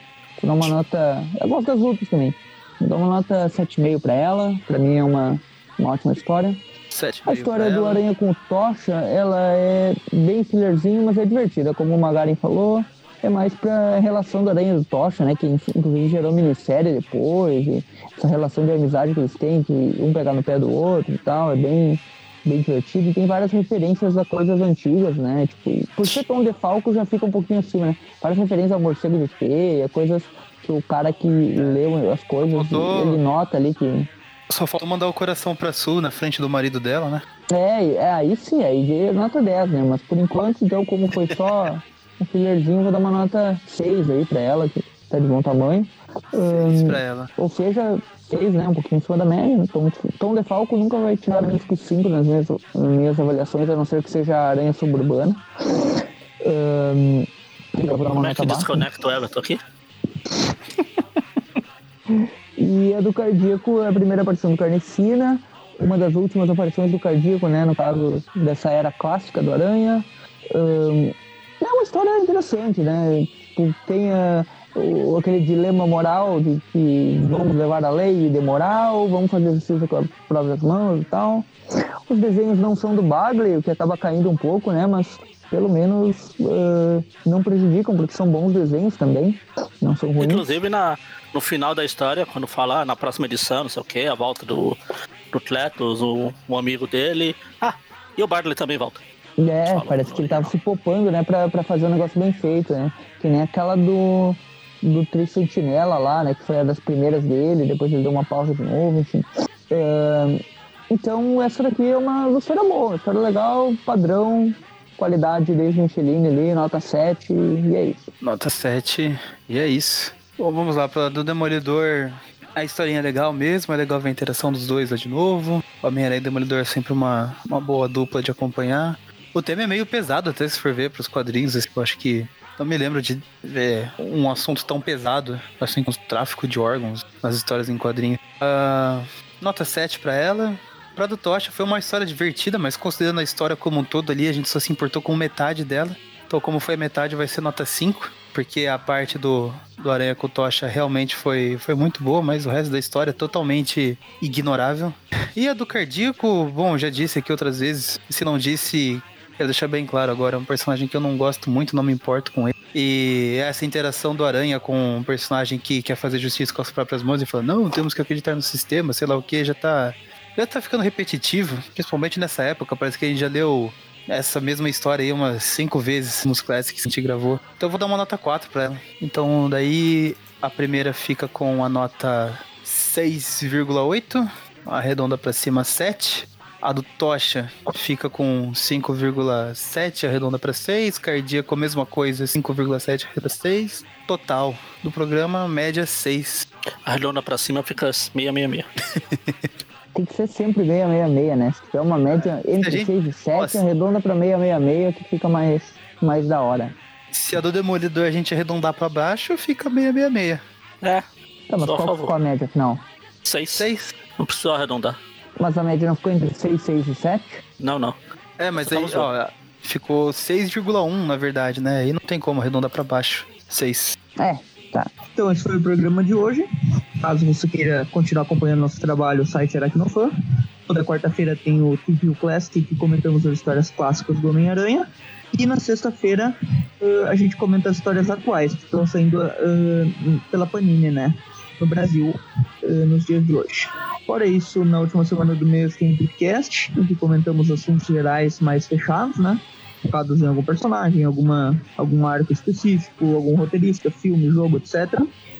Vou dar uma nota. Eu gosto das lutas também. Vou dar uma nota 7,5 pra ela. Pra mim é uma, uma ótima história. Sete A história do Aranha com Tocha, ela é bem fillerzinho, mas é divertida. Como o Magaren falou, é mais pra relação do Aranha e do Tocha, né? Que inclusive gerou minissérie depois. essa relação de amizade que eles têm, que um pegar no pé do outro e tal, é bem, bem divertido. E tem várias referências a coisas antigas, né? Tipo, por ser Tom de Falco já fica um pouquinho acima, né? Várias referências ao morcego de teia, coisas que o cara que leu as coisas, Faltou- ele nota ali que Só falta mandar o coração pra Su na frente do marido dela, né? É, é, aí sim, aí nota 10, né? Mas por enquanto, então, como foi só um fillerzinho, vou dar uma nota 6 aí pra ela, que tá de bom tamanho. Ahn, pra ela. ou seja, 6, né? Um pouquinho acima da média. Tom, Tom de Falco nunca vai tirar menos que 5 nas minhas, nas minhas avaliações, a não ser que seja a aranha suburbana. Ahn, eu vou dar uma Como é que baixa. desconecta o Everton aqui? E a do Cardíaco é a primeira aparição do Carnificina, uma das últimas aparições do Cardíaco, né? No caso dessa era clássica do Aranha. Ahn, é uma história interessante, né? Tem ah, o- aquele dilema moral de que vamos levar a lei de moral, vamos fazer justiça com as próprias mãos e tal. Os desenhos não são do Bagley, o que acaba caindo um pouco, né? Mas pelo menos ah, não prejudicam, porque são bons desenhos também, não são ruins. Inclusive, na, no final da história, quando fala ah, na próxima edição, não sei o que, a volta do, do Cletus, o, um amigo dele. Ah, e o Barley também volta. É, Fala, parece que ele tava se poupando, né, pra, pra fazer um negócio bem feito, né? Que nem aquela do, do Tri Sentinela lá, né, que foi a das primeiras dele, depois ele deu uma pausa de novo, enfim. É, então, essa daqui é uma história boa, uma história legal, padrão, qualidade desde Michelin ali, nota 7, e é isso. Nota 7. E é isso. Bom, vamos lá pra do Demolidor. A historinha é legal mesmo, é legal ver a interação dos dois lá de novo. O Homem-Aranha e o Demolidor é sempre uma, uma boa dupla de acompanhar. O tema é meio pesado até se for ver pros quadrinhos. assim, Eu acho que não me lembro de ver um assunto tão pesado, assim, com o tráfico de órgãos nas histórias em quadrinhos. Ah, nota 7 pra ela. Pra do Tocha foi uma história divertida, mas considerando a história como um todo ali, a gente só se importou com metade dela. Então, como foi metade, vai ser nota 5, porque a parte do, do Aranha com o Tocha realmente foi, foi muito boa, mas o resto da história é totalmente ignorável. E a do Cardíaco, bom, já disse aqui outras vezes, se não disse, quero deixar bem claro agora, é um personagem que eu não gosto muito, não me importo com ele. E essa interação do Aranha com um personagem que quer fazer justiça com as próprias mãos e fala, não, temos que acreditar no sistema, sei lá o que, já tá. Já tá ficando repetitivo, principalmente nessa época. Parece que a gente já leu essa mesma história aí umas cinco vezes nos Classics que a gente gravou. Então eu vou dar uma nota 4 pra ela. Então daí a primeira fica com a nota 6,8, arredonda pra cima 7. A do Tocha fica com 5,7, arredonda pra 6. Cardíaco, a mesma coisa, 5,7 arredonda pra 6. Total do programa, média 6. Arredonda pra cima fica 666. Tem que ser sempre 666, né? Se tiver uma média entre gente- 6 e 7, Nossa. arredonda pra 666, que fica mais, mais da hora. Se a do Demolidor a gente arredondar pra baixo, fica 666. É, Tá, mas qual ficou a média afinal? 6. 6. Não precisa arredondar. Mas a média não ficou entre 6, 6 e 7? Não, não. É, mas aí, ó, ficou 6,1 na verdade, né? Aí não tem como arredondar pra baixo. 6. É, tá. Então esse foi o programa de hoje. Caso você queira continuar acompanhando nosso trabalho, o site Aracnofan. Toda quarta-feira tem o TVU Classic, que comentamos as histórias clássicas do Homem-Aranha. E na sexta-feira eh, a gente comenta as histórias atuais, que estão saindo eh, pela Panini, né? No Brasil, eh, nos dias de hoje. Fora isso, na última semana do mês tem podcast, em que comentamos assuntos gerais mais fechados, né? focados em algum personagem, alguma, algum arco específico, algum roteirista, filme, jogo, etc.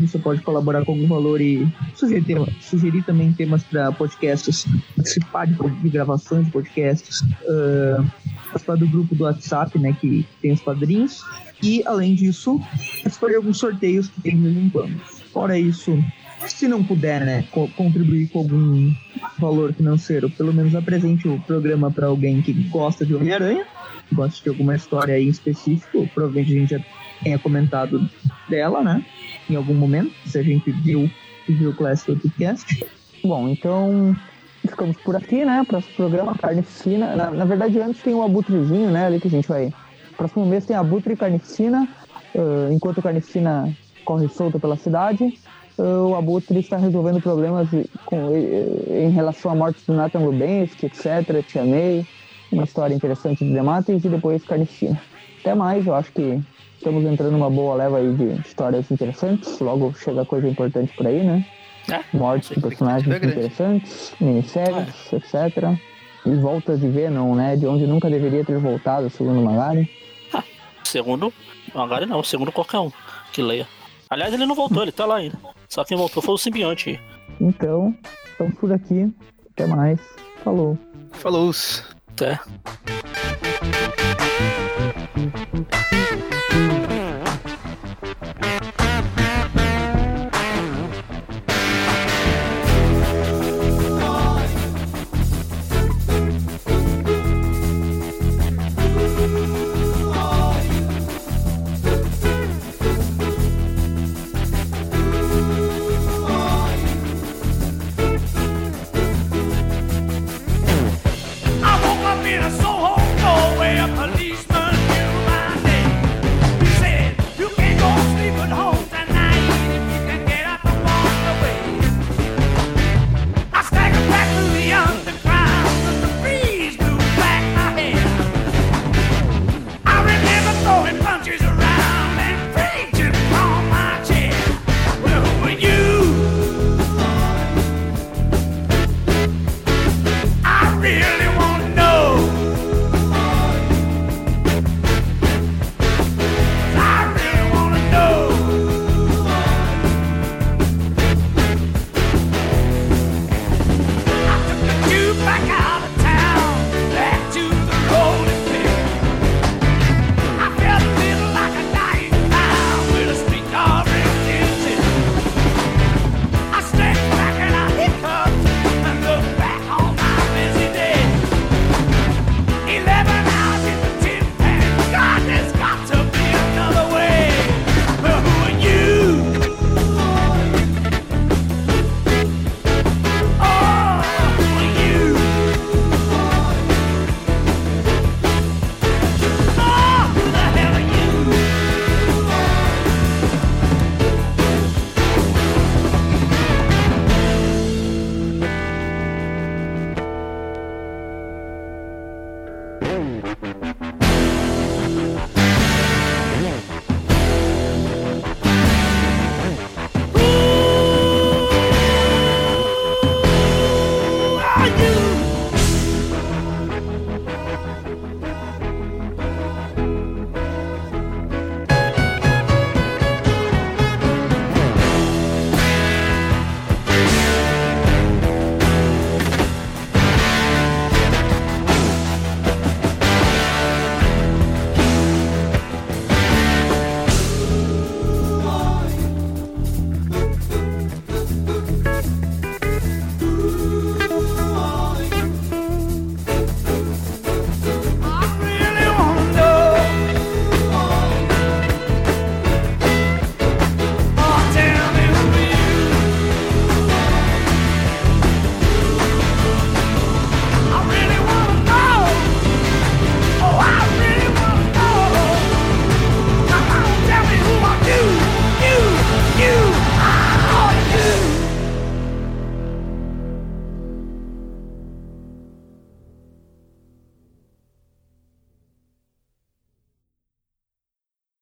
Você pode colaborar com algum valor e sugerir, tema- sugerir também temas para podcasts, participar de, de gravações de podcasts, ah, participar do grupo do WhatsApp, né, que tem os padrinhos. E, além disso, participar de alguns sorteios que tem de vez em quando. Fora isso, se não puder, né, co contribuir com algum valor financeiro, pelo menos apresente o programa para alguém que gosta de Homem-Aranha, gosta de alguma história aí em específico, provavelmente a gente já tenha comentado dela, né, em algum momento, se a gente viu, viu o Classic Podcast. Bom, então ficamos por aqui, né, próximo programa, Carnificina, na, na verdade antes tem o Abutrezinho, né, ali que a gente vai... Próximo mês tem Abutre e Carnificina, uh, enquanto Carnificina corre solta pela cidade, o Abutre está resolvendo problemas com, em relação à morte do Nathan Lubensky, etc. Tia May, uma história interessante de Demates e depois Carnificina. Até mais, eu acho que estamos entrando numa boa leva aí de histórias interessantes. Logo chega coisa importante por aí, né? É, Mortes de personagens interessantes, minisséries, é. etc. E voltas de Venom, né? De onde nunca deveria ter voltado, segundo Magari. Ah, segundo Magari não, segundo qualquer um que leia. Aliás, ele não voltou, ele tá lá ainda. Só quem voltou foi o simbionte. Então, estamos por aqui. Até mais. Falou. Falou. Até.